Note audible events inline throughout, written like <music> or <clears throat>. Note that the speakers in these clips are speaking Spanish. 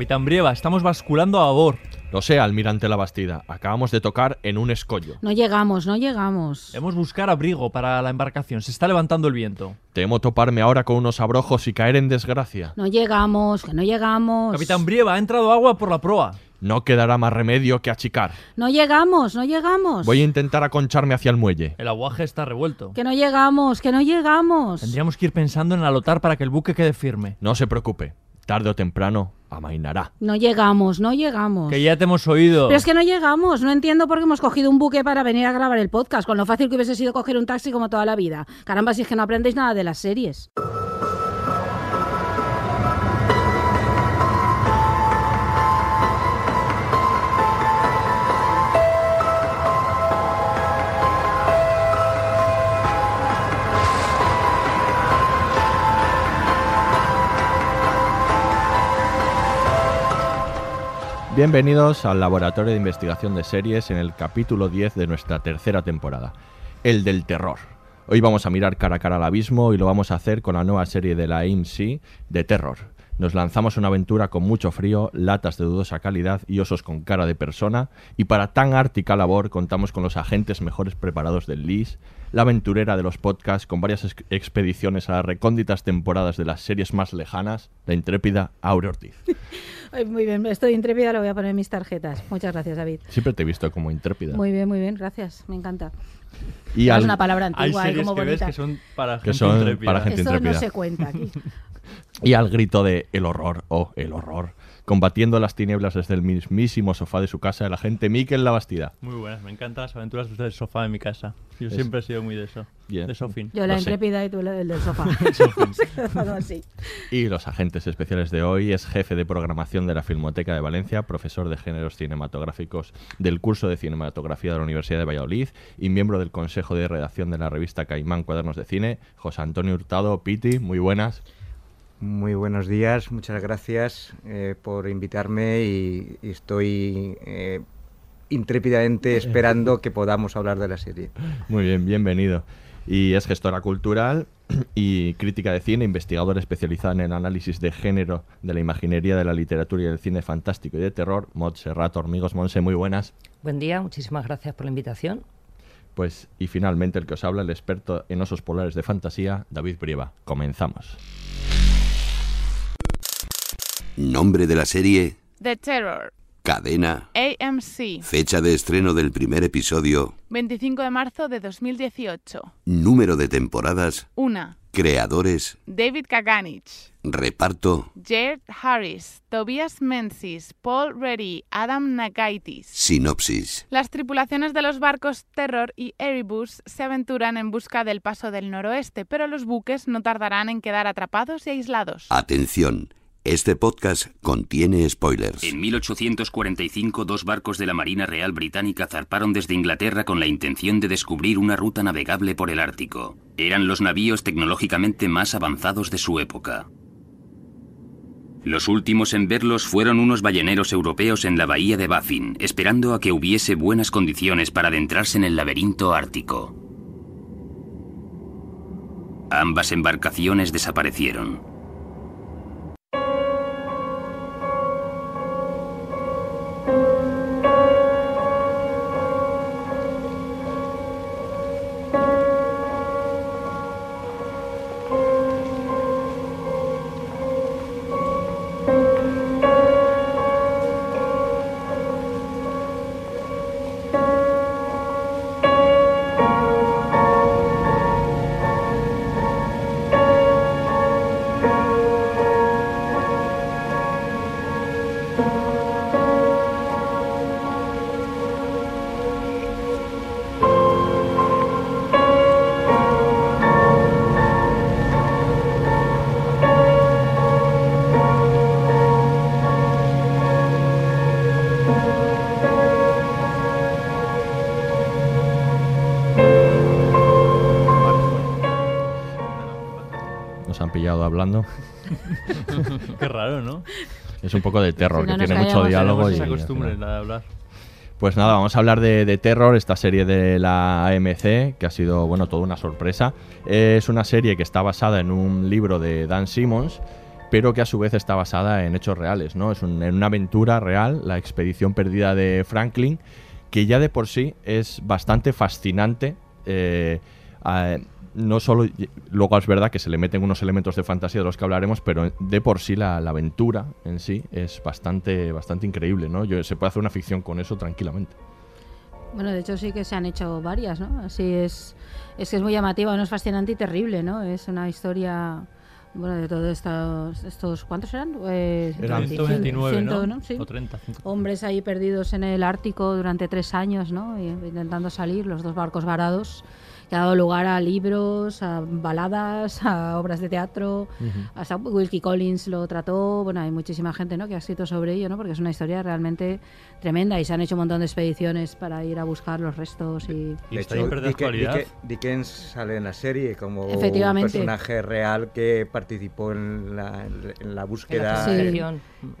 Capitán Brieva, estamos basculando a babor. Lo sé, almirante La Bastida. Acabamos de tocar en un escollo. No llegamos, no llegamos. Debemos buscar abrigo para la embarcación. Se está levantando el viento. Temo toparme ahora con unos abrojos y caer en desgracia. No llegamos, que no llegamos. Capitán Brieva, ha entrado agua por la proa. No quedará más remedio que achicar. No llegamos, no llegamos. Voy a intentar aconcharme hacia el muelle. El aguaje está revuelto. Que no llegamos, que no llegamos. Tendríamos que ir pensando en alotar para que el buque quede firme. No se preocupe. Tarde o temprano amainará. No llegamos, no llegamos. Que ya te hemos oído. Pero es que no llegamos. No entiendo por qué hemos cogido un buque para venir a grabar el podcast, con lo fácil que hubiese sido coger un taxi como toda la vida. Caramba, si es que no aprendéis nada de las series. Bienvenidos al Laboratorio de Investigación de Series en el capítulo 10 de nuestra tercera temporada, el del terror. Hoy vamos a mirar cara a cara al abismo y lo vamos a hacer con la nueva serie de la AMC de terror. Nos lanzamos a una aventura con mucho frío, latas de dudosa calidad y osos con cara de persona, y para tan ártica labor contamos con los agentes mejores preparados del LIS, la aventurera de los podcasts con varias ex- expediciones a las recónditas temporadas de las series más lejanas, la intrépida Aurea Ortiz. <laughs> Muy bien, estoy intrépida, lo voy a poner en mis tarjetas. Muchas gracias, David. Siempre te he visto como intrépida. Muy bien, muy bien, gracias. Me encanta. Y es al- una palabra Hay antigua y series como que ves bonita. que son para Que gente son intrépida. para gente Esto no se cuenta aquí. <laughs> y al grito de el horror, oh, el horror, combatiendo las tinieblas desde el mismísimo sofá de su casa, el agente Miquel La Bastida. Muy buenas, me encantan las aventuras del sofá en mi casa. Yo Es- siempre he sido muy de eso. Bien. De sofín. Yo la Lo sé. intrépida y tú el del sofá. <laughs> <laughs> Y los agentes especiales de hoy es jefe de programación de la Filmoteca de Valencia, profesor de géneros cinematográficos del curso de cinematografía de la Universidad de Valladolid y miembro del consejo de redacción de la revista Caimán Cuadernos de Cine, José Antonio Hurtado, Piti, muy buenas. Muy buenos días, muchas gracias eh, por invitarme y, y estoy eh, intrépidamente esperando que podamos hablar de la serie. Muy bien, bienvenido. Y es gestora cultural y crítica de cine, investigadora especializada en el análisis de género de la imaginería de la literatura y del cine fantástico y de terror, Montserrat Hormigos. Monse, muy buenas. Buen día, muchísimas gracias por la invitación. Pues, y finalmente el que os habla, el experto en osos polares de fantasía, David Brieva. Comenzamos. Nombre de la serie, The Terror, cadena, AMC, fecha de estreno del primer episodio, 25 de marzo de 2018. número de temporadas, Una, creadores, David Kaganich, reparto, Jared Harris, Tobias Menzies, Paul Reddy, Adam Nakaitis. sinopsis. Las tripulaciones de los barcos Terror y Erebus se aventuran en busca del paso del noroeste, pero los buques no tardarán en quedar atrapados y aislados. Atención, este podcast contiene spoilers. En 1845, dos barcos de la Marina Real Británica zarparon desde Inglaterra con la intención de descubrir una ruta navegable por el Ártico. Eran los navíos tecnológicamente más avanzados de su época. Los últimos en verlos fueron unos balleneros europeos en la bahía de Baffin, esperando a que hubiese buenas condiciones para adentrarse en el laberinto ártico. Ambas embarcaciones desaparecieron. Hablando. <laughs> Qué raro, ¿no? Es un poco de terror, Si no que tiene mucho diálogo. No y se al acostumbren final- a hablar. Pues nada, vamos a hablar de, de Terror, esta serie de la AMC, que ha sido, bueno, toda una sorpresa. Es una serie que está basada en un libro de Dan Simmons, pero que a su vez está basada en hechos reales, ¿no? Es un- en una aventura real, la expedición perdida de Franklin, que ya de por sí es bastante fascinante. eh, a- no solo, luego es verdad que se le meten unos elementos de fantasía de los que hablaremos, pero de por sí la, la aventura en sí es bastante, bastante increíble, ¿no? Yo, se puede hacer una ficción con eso tranquilamente. Bueno, de hecho sí que se han hecho varias, ¿no? Así es, es que es muy llamativa, no es fascinante y terrible, ¿no? Es una historia, bueno, de todos estos, estos ¿cuántos eran? Eh, Eran 129, 129, ¿no? ¿no? Sí. O 30. Hombres ahí perdidos en el Ártico durante tres años, ¿no? Y intentando salir, los dos barcos varados, que ha dado lugar a libros, a baladas, a obras de teatro, hasta Wilkie Collins lo trató, bueno, hay muchísima gente, ¿no? Que ha escrito sobre ello, ¿no? Porque es una historia realmente tremenda y se han hecho un montón de expediciones para ir a buscar los restos y... Y De está hiper de Dick- actualidad. Dick- Dickens sale en la serie como un personaje real que participó en la, en la búsqueda.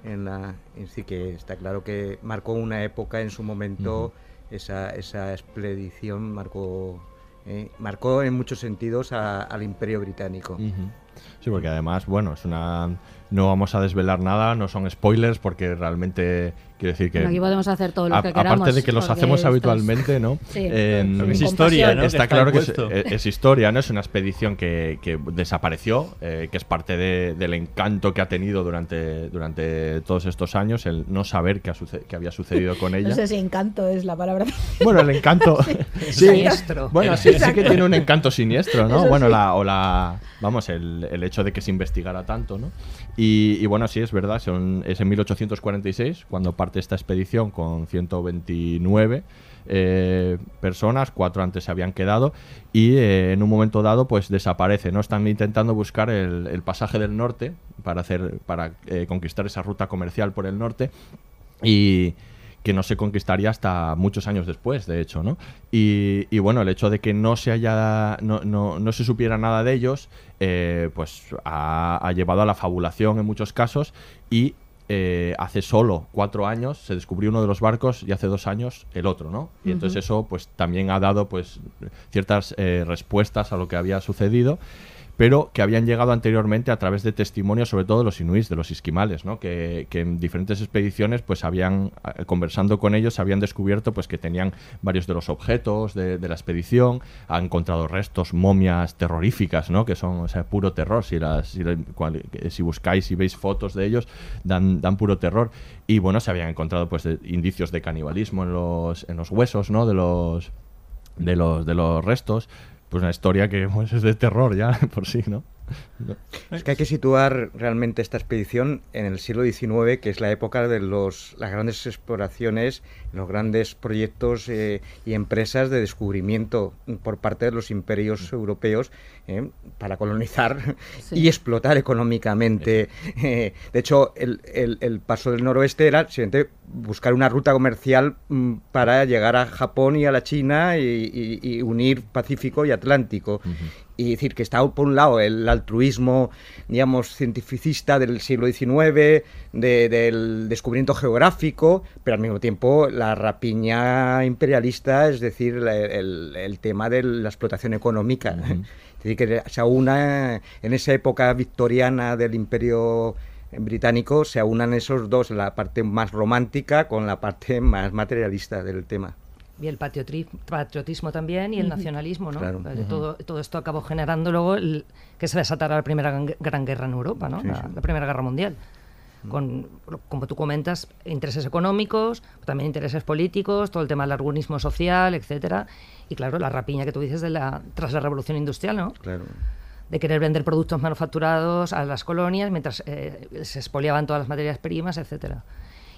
En la, en sí que está claro que marcó una época en su momento, esa, esa expedición marcó, eh, marcó en muchos sentidos al imperio británico. Sí, porque además, bueno, es una. No vamos a desvelar nada, no son spoilers, porque realmente quiero decir que. Bueno, aquí podemos hacer todo lo a- que queramos. aparte de que los hacemos esto es- habitualmente, ¿no? <laughs> Sí. Que es historia. ¿no? Que Está está claro que es, puesto. es- historia, ¿no? Es una expedición que, que desapareció, eh, que es parte de- del encanto que ha tenido durante, durante todos estos años, el no saber qué, ha suce- qué había sucedido con <laughs> ella. No sé si encanto es la palabra. <laughs> Bueno, el encanto. sí. Siniestro. Bueno, sí, sí que tiene un encanto siniestro, ¿no? Eso bueno, sí. la, o la. Vamos, el, el hecho de que se investigara tanto, ¿no? Y, bueno, sí, es verdad, son, es en 1846 cuando parte esta expedición con 129 eh, personas, cuatro antes se habían quedado, y eh, en un momento dado, pues desaparece, ¿no? Están intentando buscar el, el pasaje del norte para, hacer, para eh, conquistar esa ruta comercial por el norte. Y que no se conquistaría hasta muchos años después, de hecho, ¿no? Y, y bueno, el hecho de que no se haya, no, no, no se supiera nada de ellos, eh, pues ha, ha llevado a la fabulación en muchos casos y eh, hace solo cuatro años se descubrió uno de los barcos y hace dos años el otro, ¿no? Y entonces eso pues también ha dado pues ciertas eh, respuestas a lo que había sucedido pero que habían llegado anteriormente a través de testimonios, sobre todo de los inuits, de los esquimales, ¿no? que, en diferentes expediciones, pues habían, eh, conversando con ellos, habían descubierto pues que tenían varios de los objetos de, la expedición, han encontrado restos, momias terroríficas, ¿no? que son puro terror, si, las, cual- si buscáis y veis fotos de ellos, dan, dan puro terror. Y bueno, se habían encontrado pues de- indicios de canibalismo en los, en los huesos, ¿no? de los de los de los restos pues una historia que pues, es de terror ya <laughs> por sí no Es que hay que situar realmente esta expedición en el siglo XIX, que es la época de los, las grandes exploraciones, los grandes proyectos eh, y empresas de descubrimiento por parte de los imperios europeos eh, para colonizar <laughs> Sí. y explotar económicamente. Eh, de hecho, el, el- el paso del noroeste era simplemente buscar una ruta comercial mm, para llegar a Japón y a la China y, y- y unir Pacífico y Atlántico. Y decir que está por un lado el altruismo, digamos, cientificista del siglo XIX, de- del descubrimiento geográfico, pero al mismo tiempo la rapiña imperialista, es decir, el, el tema de la explotación económica. Es decir, que se aúna en esa época victoriana del imperio británico, se aunan esos dos, la parte más romántica con la parte más materialista del tema. Y el patriotismo también y el nacionalismo, ¿no? Claro. Todo, todo esto acabó generando luego el- que se desatara la Primera Gran- Guerra en Europa, ¿no? Sí, la, sí. la Primera Guerra Mundial. Con, como tú comentas, intereses económicos, también intereses políticos, todo el tema del largunismo social, etcétera. Y claro, la rapiña que tú dices de la, tras la Revolución Industrial, ¿no? Claro. De querer vender productos manufacturados a las colonias mientras eh, se expoliaban todas las materias primas, etcétera.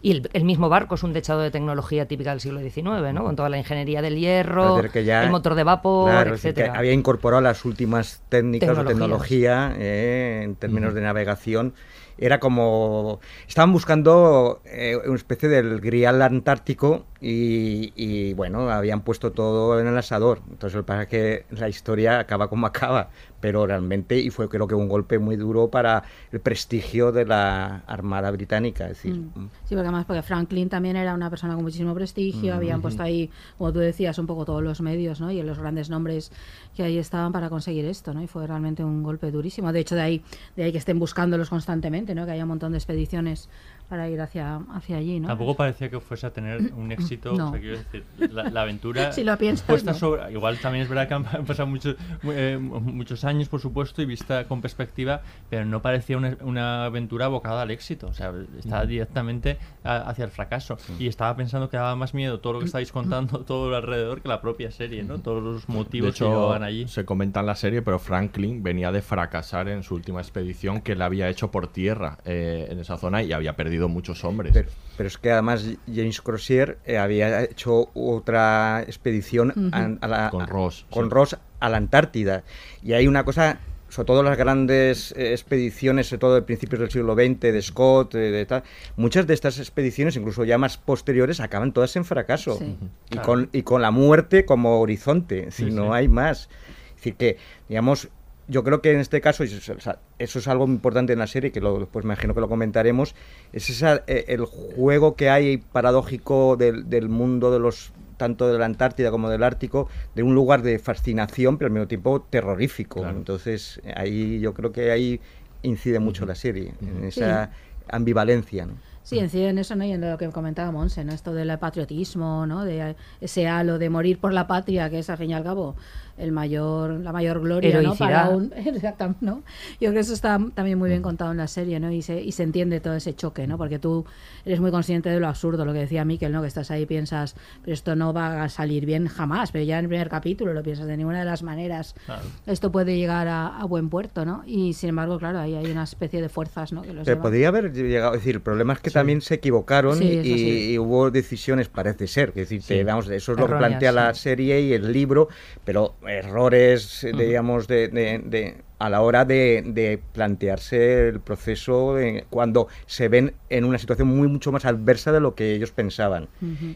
Y el, el mismo barco es un dechado de tecnología típica del siglo XIX, ¿no? Con toda la ingeniería del hierro, Parece que ya- el motor de vapor, Claro, es decir, que etcétera. había incorporado las últimas técnicas o Tecnologías. tecnología eh, en términos de navegación era como... Estaban buscando eh, una especie del grial antártico y, y, bueno, habían puesto todo en el asador. Entonces lo que pasa es que la historia acaba como acaba, pero realmente, y fue creo que un golpe muy duro para el prestigio de la Armada Británica. Es decir, Mm. Sí, porque además porque Franklin también era una persona con muchísimo prestigio, Mm. habían puesto ahí, como tú decías, un poco todos los medios, ¿no? Y los grandes nombres que ahí estaban para conseguir esto, ¿no? Y fue realmente un golpe durísimo. De hecho, de ahí, de ahí que estén buscándolos constantemente, ¿no? Que haya un montón de expediciones para ir hacia, hacia allí, ¿no? Tampoco parecía que fuese a tener un <clears throat> éxito. No. O sea, quiero decir, la, la aventura. <laughs> Si lo piensas, puesta no. sobre- igual también es verdad que han pasado muchos, eh, muchos años, por supuesto, y vista con perspectiva, pero no parecía una, una aventura abocada al éxito. O sea, estaba directamente a- hacia el fracaso. Y estaba pensando que daba más miedo todo lo que estáis <clears throat> contando, <laughs> todo lo alrededor, que la propia serie, ¿no? Todos los De motivos que hecho, llevaban allí. se comenta en la serie, pero Franklin venía de fracasar en su última expedición que la había hecho por tierra eh, en esa zona y había perdido muchos hombres. Pero, pero es que además James Crozier eh, había hecho otra expedición Ujú. a, a la, Con Ross, con sí. Ross a la Antártida. Y hay una cosa, sobre todo las grandes eh, expediciones, sobre todo de principios del siglo XX, de Scott, eh, de tal, muchas de estas expediciones, incluso ya más posteriores, acaban todas en fracaso. Sí. Y, Claro. con, y con la muerte como horizonte, si Sí, no sí. hay más. Es decir, que, digamos, yo creo que en este caso, y eso, eso es algo importante en la serie, que lo, después me imagino que lo comentaremos, es esa, eh, el juego que hay paradójico del, del mundo de los tanto de la Antártida como del Ártico, de un lugar de fascinación, pero al mismo tiempo terrorífico. Entonces, ahí yo creo que ahí incide mucho la serie, en esa ambivalencia. ¿no? Sí, incide en eso, ¿no? Y en lo que comentaba Monse, ¿no? Esto del patriotismo, ¿no? De ese halo de morir por la patria, que es al fin y al cabo el mayor, la mayor gloria, ¿no? Para un, <laughs> Exactamente, ¿no? Yo creo que eso está también muy bien contado en la serie, ¿no? Y se, y se entiende todo ese choque, ¿no? Porque tú eres muy consciente de lo absurdo, lo que decía Miquel, ¿no? Que estás ahí y piensas, pero esto no va a salir bien jamás, pero ya en el primer capítulo lo piensas de ninguna de las maneras. Claro. Esto puede llegar a, a buen puerto, ¿no? Y sin embargo, claro, ahí hay una especie de fuerzas, ¿no? Que los Pero podría haber llegado, es decir, el problema es que también se equivocaron Sí, y, sí. y hubo decisiones, parece ser, es decir, que, Sí. vamos, eso es lo que plantea la sí. serie y el libro, pero errores, eh, digamos, de, de- de- a la hora de, de plantearse el proceso cuando se ven en una situación muy mucho más adversa de lo que ellos pensaban.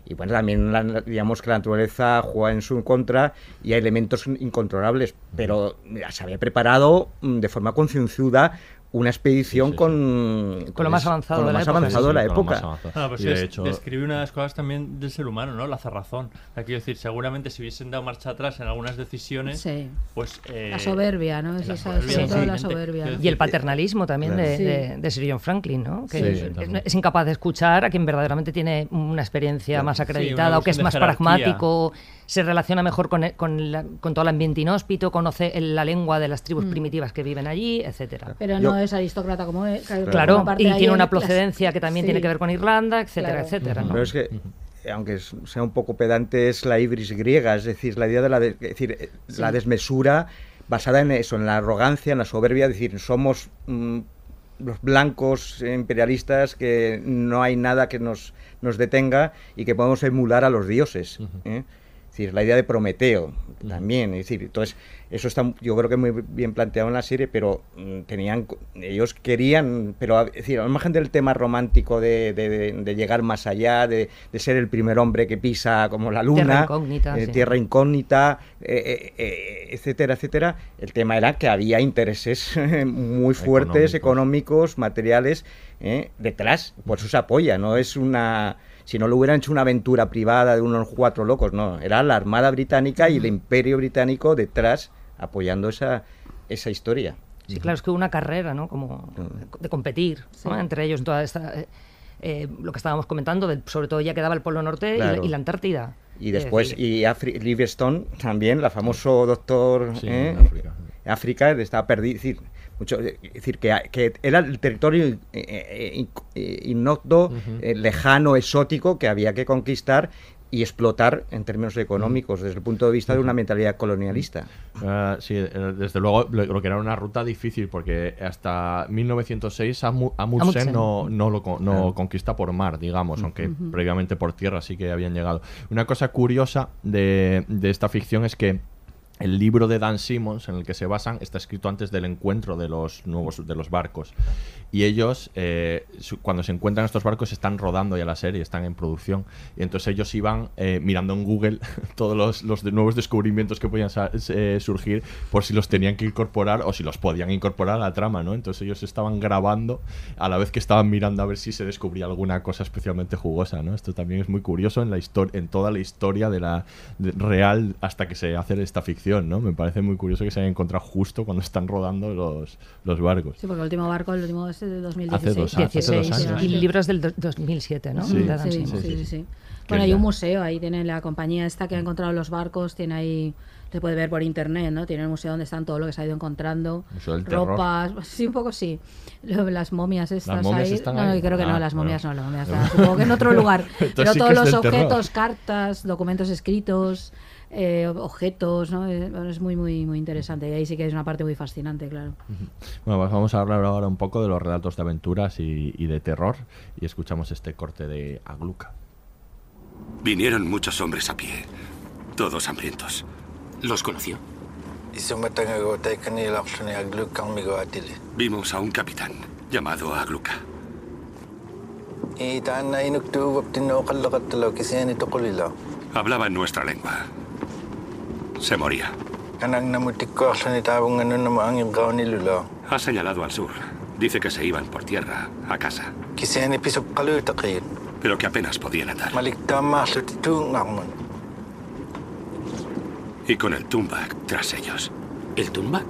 Y bueno, también la- digamos que la naturaleza juega en su contra y hay elementos incontrolables, pero se había preparado mm, de forma concienzuda una expedición con, Con lo más avanzado con lo de la más época. avanzado de la época. Ah, pues de es- hecho- describe una de las cosas también del ser humano, ¿no? La cerrazón. O sea, quiero decir, seguramente si hubiesen dado marcha atrás en algunas decisiones, Sí. pues... eh, La soberbia, ¿no? Es la soberbia, la soberbia. Y el paternalismo también Claro. de, Sí. de- de Sir John Franklin, ¿no? Que Sí, es, incapaz de escuchar a quien verdaderamente tiene una experiencia más acreditada una o que es más jerarquía. pragmático, se relaciona mejor con, con, la- con todo el ambiente inhóspito, conoce el- la lengua de las tribus Mm. primitivas que viven allí, etcétera. Pero Yo- no es aristócrata como es. Claro, y tiene en una las- procedencia que también sí. tiene que ver con Irlanda, etcétera, Claro. etcétera. ¿no? Pero es que, aunque sea un poco pedante, es la ibris griega, es decir, la idea de la, de- es decir, eh, la desmesura basada en eso, en la arrogancia, en la soberbia, es decir, somos mm, los blancos imperialistas que no hay nada que nos, nos detenga y que podemos emular a los dioses. ¿eh? Es decir, la idea de Prometeo también, es decir, entonces eso está yo creo que muy bien planteado en la serie, pero mm, tenían ellos querían, pero es decir, al margen del tema romántico de, de- de- de llegar más allá, de, de ser el primer hombre que pisa como la luna, Tierra incógnita, eh, sí. tierra incógnita, eh, eh, eh, etcétera, etcétera. El tema era que había intereses <laughs> muy fuertes, económicos, materiales, eh, detrás. Por eso se apoya, no es una... Si no lo hubieran hecho una aventura privada de unos cuatro locos, no. Era la Armada Británica y el Imperio Británico detrás apoyando esa, esa historia. Sí, claro, es que hubo una carrera, ¿no? Como de competir ¿no? Sí. entre ellos en toda esta... eh, eh, lo que estábamos comentando, del- sobre todo ya quedaba el Polo Norte y la- Claro. y, la, Antártida. Y Es después, decir, y Afri- Livingstone también, la famoso doctor Sí, ¿eh? en África. África estaba perdido. Es decir, mucho, es decir que, que era el territorio eh, eh, eh, ignoto, eh, lejano, exótico que había que conquistar y explotar en términos económicos desde el punto de vista de una mentalidad colonialista. Ah, sí, eh, desde luego lo, que era una ruta difícil porque hasta 1906 Amu- Amundsen Amundsen. no, no lo no Claro. conquista por mar, digamos, aunque previamente por tierra sí que habían llegado. Una cosa curiosa de, de esta ficción es que el libro de Dan Simmons en el que se basan está escrito antes del encuentro de los nuevos de los barcos. Y ellos eh, cuando se encuentran estos barcos están rodando ya la serie están en producción. Y entonces ellos iban eh, mirando en Google <laughs> todos los, los nuevos descubrimientos que podían eh, surgir por si los tenían que incorporar o si los podían incorporar a la trama no entonces ellos estaban grabando a la vez que estaban mirando a ver si se descubría alguna cosa especialmente jugosa no esto también es muy curioso en la historia en toda la historia de la real hasta que se hace esta ficción no me parece muy curioso que se hayan encontrado justo cuando están rodando los, los barcos Sí, porque el último barco, el último es de 2016. Hace dos años, hace dos 16, años. y el libro es del do- 2007, ¿no? Sí. De Sí, sí, sí, sí. Que Bueno, hay un museo, ahí tiene la compañía esta que ha encontrado los barcos, tiene ahí, se puede ver por internet, ¿no? Tiene el museo donde están todo lo que se ha ido encontrando, ropas, sí, un poco sí. Las momias estas momias ahí, están no, ahí? creo que Ah, no, las bueno. momias no, las momias <laughs> están, supongo que en otro lugar. Pero sí todos los terror. objetos, cartas, documentos escritos, eh, objetos, ¿no? Eh, bueno, es muy, muy, muy interesante y ahí sí que es una parte muy fascinante, claro. Bueno, pues vamos a hablar ahora un poco de los relatos de aventuras y, y de terror y escuchamos este corte de Agluca. Vinieron muchos hombres a pie, todos hambrientos. ¿Los conoció? Vimos a un capitán llamado Agluka. Hablaba en nuestra lengua. Se moría. Ha señalado al sur. Dice que se iban por tierra, a casa. Pero que apenas podían andar. Y con el Tumbak tras ellos. ¿El Tumbak?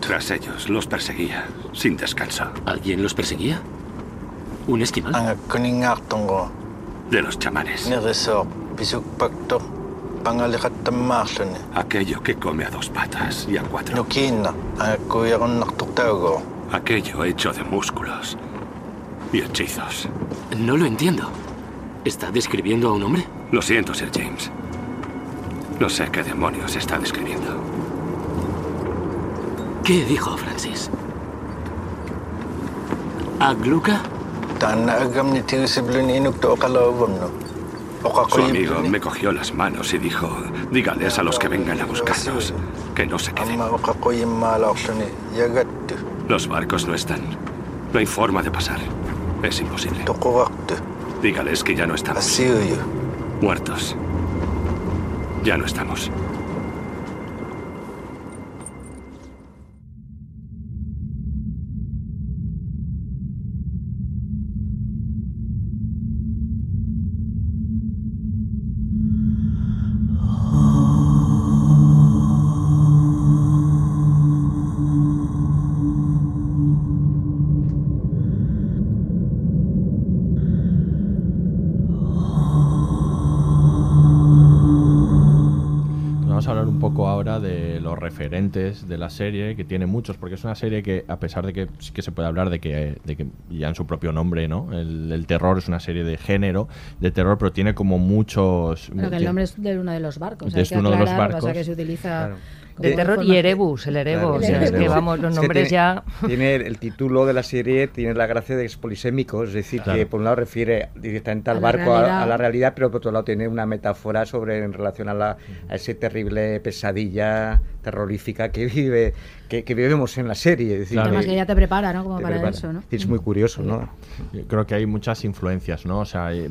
Tras ellos, los perseguía, sin descanso. ¿Alguien los perseguía? ¿Un esquimal? De los chamanes. Aquello que come a dos patas y a cuatro. Aquello hecho de músculos y hechizos. No lo entiendo. ¿Está describiendo a un hombre? Lo siento, Sir James. No sé qué demonios está describiendo. ¿Qué dijo Francis? ¿Agluca? Su amigo me cogió las manos y dijo, dígales a los que vengan a buscarnos que no se queden. Los barcos no están. No hay forma de pasar. Es imposible. Dígales que ya no estamos. Muertos. Ya no estamos. De la serie, que tiene muchos, porque es una serie que, a pesar de que sí que se puede hablar de que, de que ya en su propio nombre, ¿no? El, el terror es una serie de género de terror, pero tiene como muchos... Pero que el nombre es de uno de los barcos. Es uno de los pasa barcos. que se utiliza De terror y. Erebus, el Erebus. Claro, o sea, el es que vamos, los Es que nombres tiene- ya. Tiene el <laughs> título de la serie, tiene la gracia de que es polisémico, es decir, Claro. que por un lado refiere directamente al A la barco, a, a la realidad, pero por otro lado tiene una metáfora sobre en relación a, la, a ese terrible pesadilla terrorífica que vive que, que vivimos en la serie. Es decir, Además que- ya te prepara, ¿no? Como te para prepara. eso, ¿no? Es muy curioso, ¿no? Yo Creo que hay muchas influencias, ¿no? O sea, eh,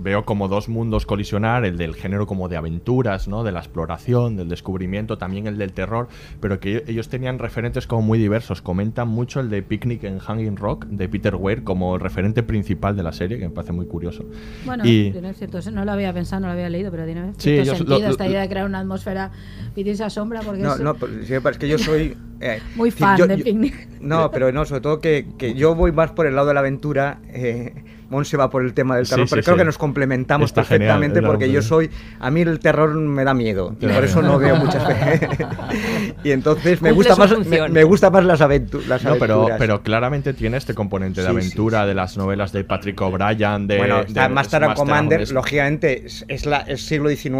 veo como dos mundos colisionar, el del género como de aventuras, ¿no? De la exploración, del descubrimiento, también el del terror, pero que ellos tenían referentes como muy diversos. Comentan mucho el de Picnic en Hanging Rock, de Peter Weir, como el referente principal de la serie, que me parece muy curioso. Bueno, y tiene cierto, no lo había pensado, no lo había leído, pero tiene Sí, cierto lo- sentido lo- esta idea de crear una atmósfera y esa sombra porque No, es no, pero sí, es que yo soy... eh, muy fan yo- de yo- Picnic. No, pero no, sobre todo que, que yo voy más por el lado de la aventura. Eh, Monse va por el tema del Sí, terror, sí, pero creo sí. que nos complementamos Está genial, perfectamente la porque yo soy. A mí el terror me da miedo y por eso no veo muchas <laughs> veces. <laughs> y entonces me gusta, más, me, me gusta más las, aventu- las No, pero, aventuras. pero claramente tiene este componente de Sí, sí, aventura de las novelas de Patrick O'Brien, de. bueno, de Master and Master Commander, es- lógicamente, es, es la, es siglo XIX,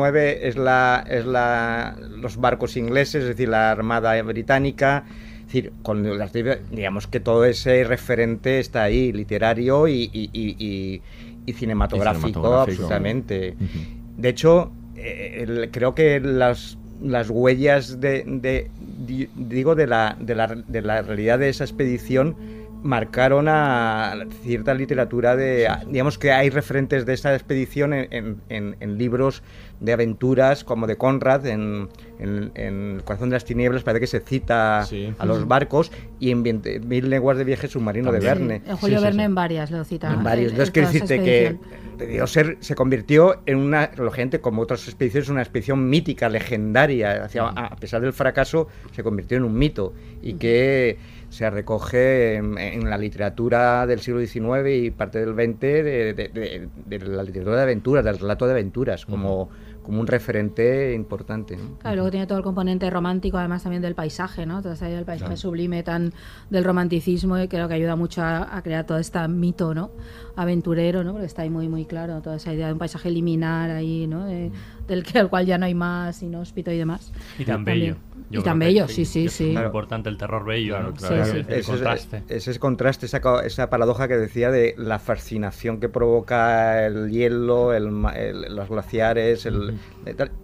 es, la, es la, los barcos ingleses, es decir, la Armada Británica. Es decir, con las, digamos que todo ese referente está ahí, literario y, y- y- y- y cinematográfico, cinematográfico. absolutamente. De hecho, eh, el- creo que las, las huellas de, de- di- digo de la, de, la, de la realidad de esa expedición marcaron a cierta literatura de a- digamos que hay referentes de esa expedición en, en- en- en libros de aventuras como de Conrad en, en- en El corazón de las tinieblas parece que se cita a los barcos y en 20 Mil lenguas de viaje submarino de Verne. En Julio Verne en varias lo cita. en varios. en- Entonces, esa decirte que debió ser, se convirtió en una, lógicamente, como otras expediciones, una expedición mítica, legendaria. Hacia- a, pesar del fracaso, se convirtió en un mito y que se recoge en, en la literatura del siglo XIX y parte del XX de, de- de- de la literatura de aventuras, del relato de aventuras, como, como un referente importante. ¿no? Claro, luego tiene todo el componente romántico, además también del paisaje, ¿no? Toda esa idea del paisaje Claro. sublime tan del romanticismo y creo que ayuda mucho a, a crear todo este mito, ¿no? Aventurero, ¿no? Porque está ahí muy muy claro toda esa idea de un paisaje liminar ahí, ¿no? De- del que al cual ya no hay más, inhóspito y demás. Y tan También. bello. Yo Y tan que bello, sí, sí, es sí. muy Claro. importante el terror bello, ¿no? claro. Sí, sí. El Ese, contraste. ese es contraste, esa, esa paradoja que decía de la fascinación que provoca el hielo, el ma- el- los glaciares, el,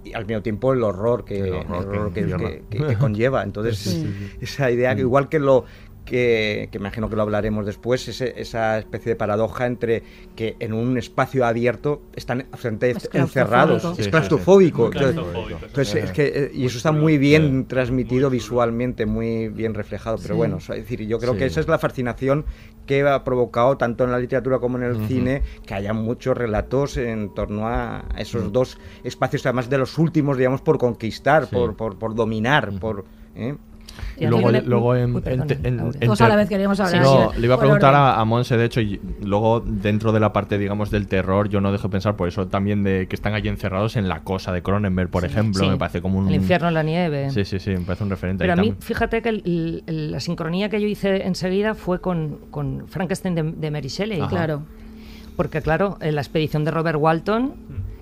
y al mismo tiempo el horror que, el horror que, encierra. que- que- que conlleva. Entonces, Sí, sí, sí. esa idea, que igual que lo que, que imagino que lo hablaremos después, ese- esa especie de paradoja entre que en un espacio abierto están absolutamente Es encerrados, claustrofóbico. es Sí, sí, claustrofóbico. sí. Entonces, Claustrofóbico, entonces, eso es que, eh, y eso está muy bien transmitido visualmente, muy bien reflejado. Pero Sí. bueno, es decir, yo creo Sí. que esa es la fascinación que ha provocado tanto en la literatura como en el cine que haya muchos relatos en torno a esos dos espacios, además de los últimos, digamos, por conquistar, Sí. por, por, por dominar, por... ¿eh? Sí, luego, luego en, Uy, en- perdón, en- Laura. en- Todos a la vez queríamos hablar. No, así, le iba a preguntar orden. a, a Monse, de hecho, y luego dentro de la parte, digamos, del terror, yo no dejo de pensar por eso también de que están allí encerrados en la cosa de Cronenberg, por ejemplo, Sí. me parece como un... El infierno en la nieve. Sí, sí, sí, me parece un referente. Pero a mí, fíjate que el- el- la sincronía que yo hice enseguida fue con, con Frankenstein de, de Mary Shelley. Ajá. Claro. Porque, claro, la expedición de Robert Walton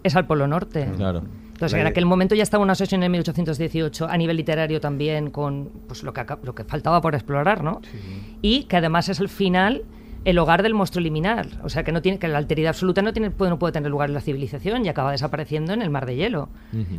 es al Polo Norte. Claro. Entonces, en aquel momento ya estaba una sesión en 1818, a nivel literario también, con pues, lo, que, lo que faltaba por explorar, ¿no? Y que además es el final, el hogar del monstruo liminal. O sea, que no tiene que la alteridad absoluta no, tiene, puede, no puede tener lugar en la civilización y acaba desapareciendo en el mar de hielo.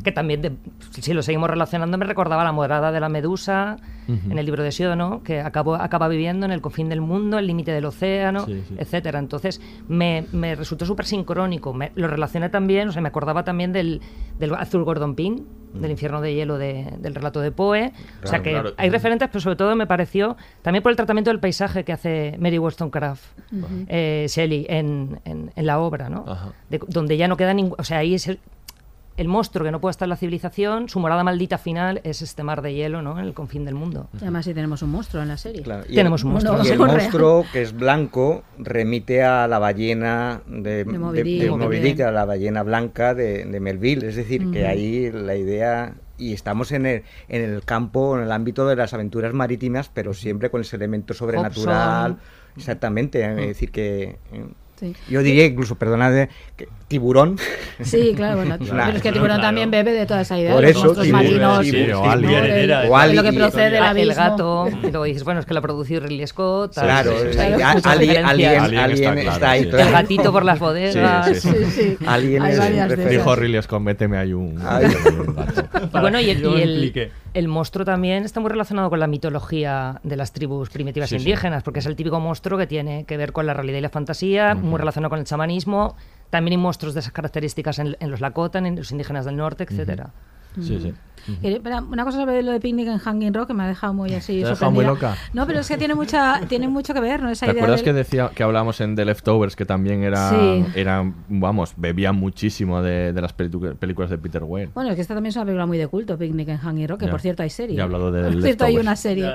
Que también, de- si lo seguimos relacionando, me recordaba la morada de la medusa en el libro de Siodo, que acabó, acaba viviendo en el confín del mundo, el límite del océano, Sí, sí. etcétera. Entonces, me, me resultó súper sincrónico. Me- lo relacioné también, o sea, me acordaba también del, del Azul Gordon Pym, del infierno de hielo de- del relato de Poe. o sea, que claro. hay referentes, pero sobre todo me pareció, también por el tratamiento del paisaje que hace Mary Wollstonecraft, eh, Shelley, en, en- en la obra, ¿no? Ajá. De- donde ya no queda ningún... O sea, ahí es el, el monstruo que no puede estar en la civilización, su morada maldita final es este mar de hielo, ¿no? En el confín del mundo. Y además sí tenemos un monstruo en la serie. Claro, y Tenemos el, un monstruo. y el real. monstruo, que es blanco, remite a la ballena de, De Moby Dick de Moby también. Dick, a la ballena blanca de, de Melville. Es decir, que ahí la idea... Y estamos en el, en el campo, en el ámbito de las aventuras marítimas, pero siempre con ese elemento sobrenatural. Exactamente. Es decir, que... Sí. Yo diría incluso, perdonad, eh, que tiburón. Sí, claro, bueno, <laughs> Es una- pero es que Tiburón también bebe de toda esa idea. Por los eso, o Del- Ali. de O Ali lo que procede del abismo. el gato, y luego dices, bueno, es que la produjo Ridley Scott. Claro, Alien, está claro, ahí. claro. El gatito por las bodegas. Sí, sí, sí. Sí, sí. Alien es. Dijo Ridley Scott, méteme ahí un... Gato. Y bueno, y, el, el- monstruo también está muy relacionado con la mitología de las tribus primitivas Sí, sí. indígenas, porque es el típico monstruo que tiene que ver con la realidad y la fantasía, muy relacionado con el chamanismo. También hay monstruos de esas características en, en los Lakota, en los indígenas del norte, etcétera. Sí, sí. Espera, Una cosa sobre lo de Picnic en Hanging Rock que me ha dejado muy así. Te ha dejado muy loca. No, pero es que tiene mucha, tiene mucho que ver, ¿no? Esa ¿Te idea acuerdas del- que decía que hablábamos en The Leftovers que también era, Sí. era vamos, bebía muchísimo de, de las películas de Peter Weir? Bueno, es que esta también es una película muy de culto, Picnic en Hanging Rock, que Ya. por cierto hay serie. Ya he hablado de Por cierto hay una serie.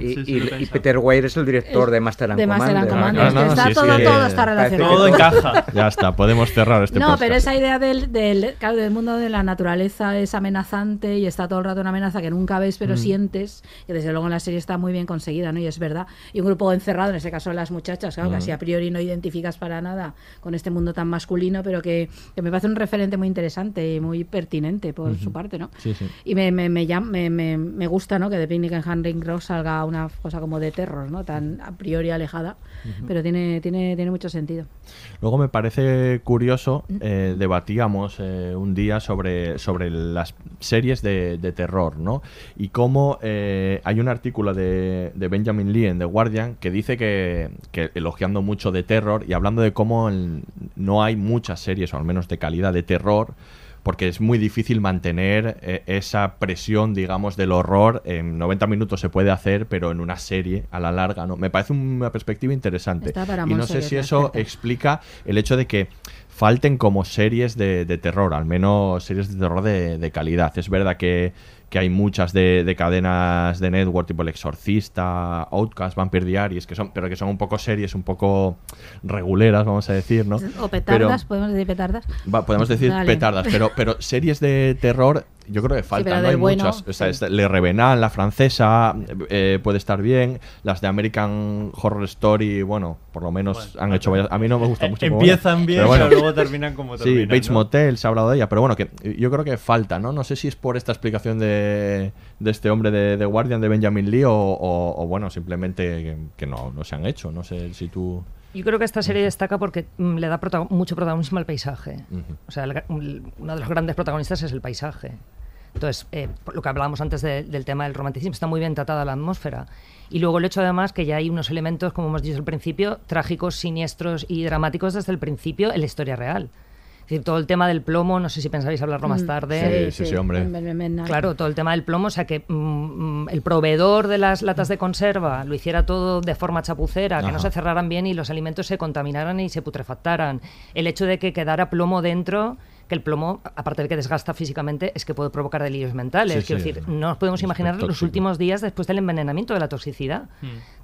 Y, y- y Peter Weir es el director de Master and de Master and Commander. Commander. Ah, no, está sí, todo, está relacionado. Todo encaja. Ya está, podemos cerrar este No, podcast. pero esa idea del, del, claro, del mundo de la naturaleza es amenazada amenazante y está todo el rato una amenaza que nunca ves pero Mm. sientes, que desde luego en la serie está muy bien conseguida, ¿no? Y es verdad. Y un grupo encerrado, en ese caso las muchachas, claro, que Mm. así a priori no identificas para nada con este mundo tan masculino, pero que, que me parece un referente muy interesante y muy pertinente por su parte, ¿no? Sí, sí. Y me, me, me, gusta, ¿no? Que de Picnic en Handling Rock salga una cosa como de terror, ¿no? Tan a priori alejada, pero tiene, tiene, tiene mucho sentido. Luego me parece curioso, eh, debatíamos eh, un día sobre, sobre las series de, de terror, ¿no? Y cómo eh, hay un artículo de, de Benjamin Lee en The Guardian que dice que, que elogiando mucho de terror y hablando de cómo el- no hay muchas series, o al menos de calidad, de terror, porque es muy difícil mantener eh, esa presión, digamos, del horror. En 90 minutos se puede hacer, pero en una serie a la larga, ¿no? Me parece una perspectiva interesante. Y no sé si eso explica el hecho de que falten como series de, de terror, al menos series de terror de, de calidad. Es verdad que, que hay muchas de, de cadenas de network, tipo El Exorcista, Outcast, Vampire Diaries, que son, pero que son un poco series, un poco reguleras, vamos a decir, ¿no? O Pero- petardas, podemos decir petardas. Va, podemos decir Dale. petardas, pero, pero series de terror yo creo que faltan, pero no hay bueno, muchas. O sea, sí. es- Le Revenant, la francesa, eh, puede estar bien. Las de American Horror Story, bueno, por lo menos han hecho varias. A mí no me gusta Eh, mucho. empiezan bueno, bien, pero bueno. pero luego terminan como Sí, terminan, Bates ¿no? Motel, se ha hablado de ella, pero bueno, que yo creo que falta, ¿no? No sé si es por esta explicación de, de este hombre de, de Guardian, de Benjamin Lee, o, o- o, bueno, simplemente que, que no, no se han hecho. No sé si tú. Yo creo que esta serie destaca porque mm, le da mucho protagonismo al paisaje. O sea, el un- uno de los grandes protagonistas es el paisaje. Entonces, eh, lo que hablábamos antes de- del tema del romanticismo, está muy bien tratada la atmósfera. Y luego el hecho, además, que ya hay unos elementos, como hemos dicho al principio, trágicos, siniestros y dramáticos desde el principio en la historia real. Es decir, todo el tema del plomo, no sé si pensáis hablarlo más Mm, tarde. Sí, sí, sí, hombre. Claro, todo el tema del plomo, o sea que mm, mm, el proveedor de las latas de conserva lo hiciera todo de forma chapucera, que no se cerraran bien y los alimentos se contaminaran y se putrefactaran. El hecho de que quedara plomo dentro, que el plomo, aparte de que desgasta físicamente, es que puede provocar delirios mentales. Sí, Quiero sí. decir, no nos podemos Es imaginar los últimos días después del envenenamiento de la toxicidad.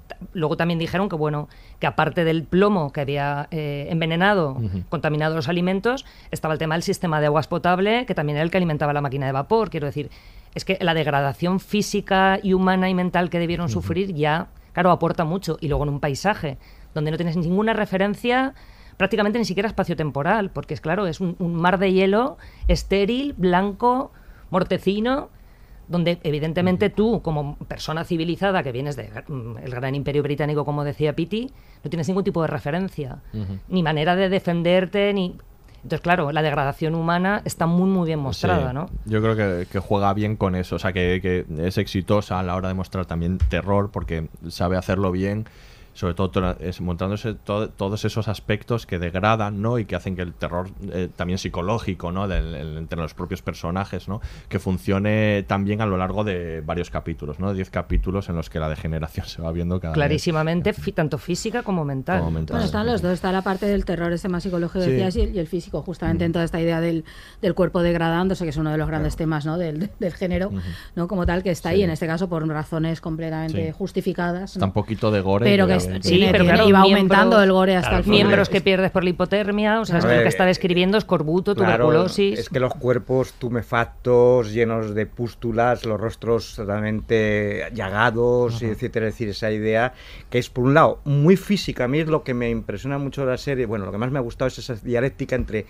Ta- Luego también dijeron que bueno, que aparte del plomo que había eh, envenenado, contaminado los alimentos, estaba el tema del sistema de aguas potable, que también era el que alimentaba la máquina de vapor. Quiero decir, es que la degradación física y humana y mental que debieron sufrir ya, claro, aporta mucho. Y luego en un paisaje donde no tienes ninguna referencia, prácticamente ni siquiera espacio-temporal, porque es claro, es un, un mar de hielo estéril, blanco, mortecino donde evidentemente tú, como persona civilizada que vienes del gran imperio británico, como decía Pitti, no tienes ningún tipo de referencia, ni manera de defenderte, ni... Entonces, claro, la degradación humana está muy, muy bien mostrada, Sí, ¿no? Yo creo que, que juega bien con eso, o sea, que, que es exitosa a la hora de mostrar también terror porque sabe hacerlo bien, sobre todo es, mostrándose to- todos esos aspectos que degradan, ¿no? Y que hacen que el terror eh, también psicológico, ¿no? Del- el- entre los propios personajes, ¿no? Que funcione también a lo largo de varios capítulos, ¿no? Diez capítulos en los que la degeneración <laughs> se va viendo cada vez. Clarísimamente, fi- tanto física como mental. Como mental. Bueno, están los dos. Está la parte del terror, ese más psicológico, Sí. decías, y el, y el físico, justamente en toda esta idea del, del cuerpo degradándose, que es uno de los grandes temas ¿no? del, <laughs> del género, ¿no? como tal, que está ahí, en este caso, por razones completamente Sí. justificadas. Está ¿no? un poquito de gore. Pero que que- es- Sí, pero tiene- claro, y va miembros- aumentando el gore hasta Claro, el final. Miembros que pierdes por la hipotermia, o sea, es lo que está describiendo escorbuto, Claro, tuberculosis. es que los cuerpos tumefactos, llenos de pústulas, los rostros totalmente llagados, etcétera. Es decir, esa idea que es, por un lado, muy física. A mí es lo que me impresiona mucho de la serie. Bueno, lo que más me ha gustado es esa dialéctica entre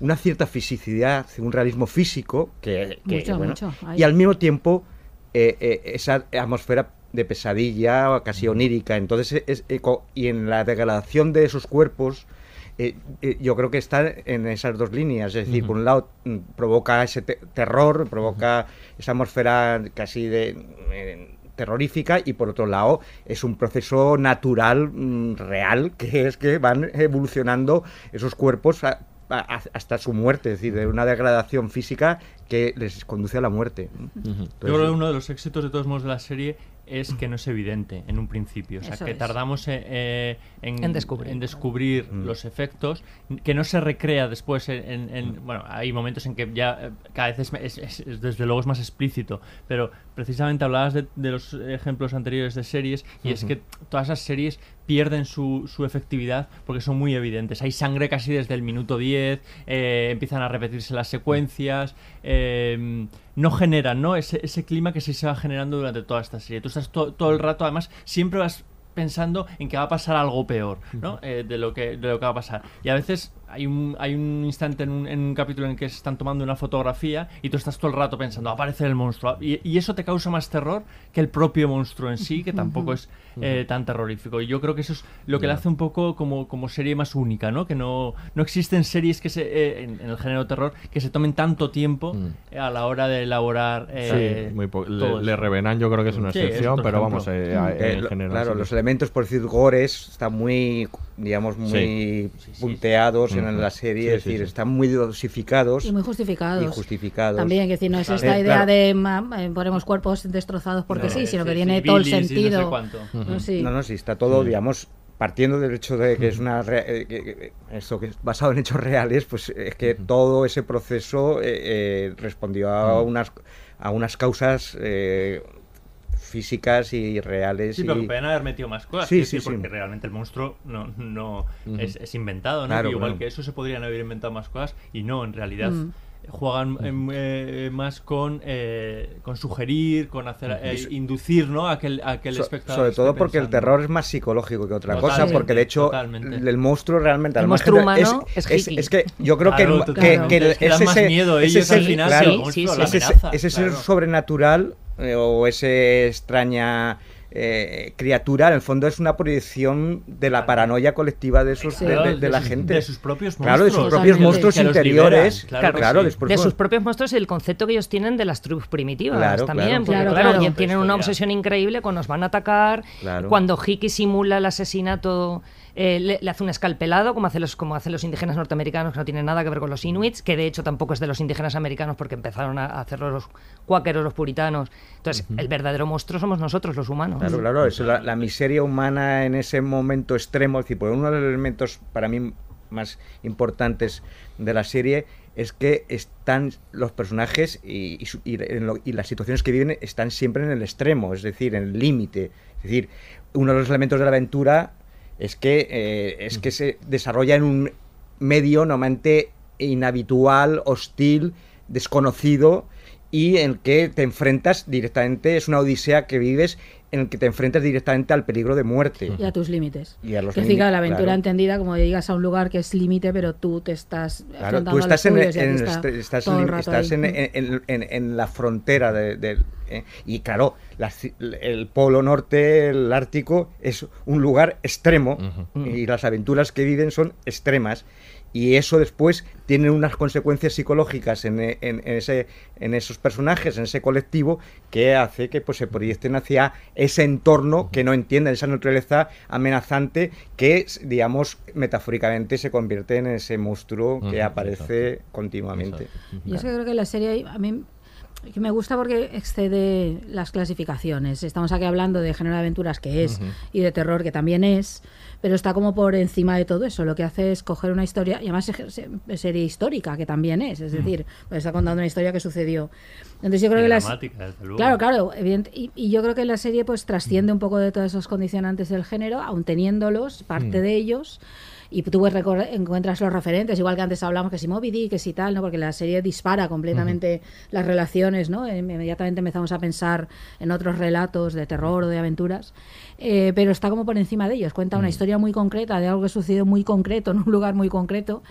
una cierta fisicidad, un realismo físico, que, que, Mucho, bueno, mucho, y al mismo tiempo eh, eh, esa atmósfera de pesadilla o casi onírica. Entonces, es- eh, co- y en la degradación de esos cuerpos, eh, eh, yo creo que está en esas dos líneas. Es decir, por un lado, mm, provoca ese te- terror, provoca esa atmósfera casi de. eh, terrorífica y por otro lado es un proceso natural mm, real que es que van evolucionando esos cuerpos a- a- hasta su muerte, es decir, de una degradación física que les conduce a la muerte. Yo Entonces, creo que uno de los éxitos de todos modos de la serie es que no es evidente en un principio. O sea, Eso que es. tardamos eh, eh, en, En descubrir. en descubrir Mm. los efectos, que no se recrea después en... en- en- bueno, hay momentos en que ya eh, cada vez es, es- es- es- desde luego es más explícito, pero precisamente hablabas de, de los ejemplos anteriores de series y es que todas esas series pierden su, su efectividad porque son muy evidentes. Hay sangre casi desde el minuto 10, eh, empiezan a repetirse las secuencias, eh, no generan ¿no? Ese, ese clima que sí se va generando durante toda esta serie. Tú estás to- todo el rato, además, siempre vas pensando en que va a pasar algo peor ¿no? Eh, de, lo que, de lo que va a pasar. Y a veces hay un, hay un instante en un, en un capítulo en que se están tomando una fotografía y tú estás todo el rato pensando, va a aparecer el monstruo. Y, y eso te causa más terror que el propio monstruo en sí, que tampoco es eh, tan terrorífico. Y yo creo que eso es lo que le hace un poco como, como serie más única, ¿no? Que no, no existen series que se, eh, en, en el género terror que se tomen tanto tiempo eh, a la hora de elaborar eh, Sí, muy Le, Le. Revenant yo creo que es una Sí, es excepción, pero ejemplo. vamos, eh, Eh, en lo- general. claro, los elementos, por decir, gores, están muy, digamos, muy punteados en la serie, Sí, es sí, decir, sí. están muy dosificados. Y muy justificados. Y justificados. También, que decir, no es Eh, esta idea claro. de eh, ponemos cuerpos destrozados porque No, sí, sino sí, que sí, tiene todo el y no sé sentido. cuánto. ¿no? Sí. No, no, sí, está todo, digamos, partiendo del hecho de que es una re- eh, que- que- esto que es basado en hechos reales, pues es que todo ese proceso eh, eh, respondió a unas a unas causas eh, físicas y reales. Sí, y... pero que pueden haber metido más cosas. Sí, sí, decir, sí. porque realmente el monstruo no, no Ujú. es, es inventado, ¿no? Claro, igual claro. que eso se podrían haber inventado más cosas y no, en realidad Mm. juegan em, eh, más con, eh, con sugerir, con hacer eh, inducir, ¿no? A que el, a que el So- espectador sobre esté todo porque el terror es más psicológico que otra cosa, Totalmente, porque de hecho totalmente. el, el monstruo realmente... El al monstruo humano es es, hippie. es que yo creo Claro, que, el- que, totalmente. que Es que es más ese- miedo ese ellos al final claro, el monstruo, la ese, amenaza, ese ser claro. sobrenatural eh, o ese extraña eh, criatura, en el fondo es una proyección de la paranoia colectiva de, esos, de, de- de la sus- gente. de sus propios Claro, de sus monstruos. propios monstruos interiores. liberan, claro, claro sí. de sus propios monstruos y el concepto que ellos tienen de las tribus primitivas Claro, también. claro. porque, Claro, claro, claro. y tienen una obsesión increíble con nos van a atacar. Claro. Cuando Hickey simula el asesinato, eh, le, le hace un escalpelado, como hacen, los, como hacen los indígenas norteamericanos, que no tiene nada que ver con los inuits, que de hecho tampoco es de los indígenas americanos porque empezaron a hacerlo los cuáqueros, los puritanos. Entonces, el verdadero monstruo somos nosotros, los humanos. Claro, claro, es la, la miseria humana en ese momento extremo. Es decir, pues uno de los elementos para mí más importantes de la serie es que están los personajes y, y su- y en lo- y las situaciones que viven están siempre en el extremo, es decir, en el límite. Es decir, uno de los elementos de la aventura es que, eh, es que se desarrolla en un medio normalmente inhabitual, hostil, desconocido y en el que te enfrentas directamente, es una odisea que vives en el que te enfrentas directamente al peligro de muerte. Y a tus límites. Y a los que límites, fíjate, la aventura claro. entendida como llegas a un lugar que es límite, pero tú te estás Claro, tú estás, en, en- está estás, estás la frontera de, de- eh, y claro, ci- el Polo Norte, el Ártico, es un lugar extremo y las aventuras que viven son extremas y eso después tiene unas consecuencias psicológicas en, en- en ese, en esos personajes, en ese colectivo, que hace que pues, se proyecten hacia ese entorno que no entienden, esa naturaleza amenazante que, digamos, metafóricamente se convierte en ese monstruo que aparece continuamente. Yo creo que la serie a mí que me gusta porque excede las clasificaciones. Estamos aquí hablando de género de aventuras que es y de terror que también es, pero está como por encima de todo eso. Lo que hace es coger una historia, y además serie histórica que también es, es decir, pues está contando una historia que sucedió. Entonces yo creo Y que. Claro, claro, evidente- y, y yo creo que la serie pues trasciende un poco de todos esos condicionantes del género, aun teniéndolos, parte Mm. de ellos, y tú encuentras los referentes, igual que antes hablamos que si Moby Dick, que si tal, ¿no? Porque la serie dispara completamente las relaciones, ¿no? Em- Inmediatamente empezamos a pensar en otros relatos de terror o de aventuras, eh, pero está como por encima de ellos, cuenta una historia muy concreta de algo que sucedió muy concreto, en un lugar muy concreto.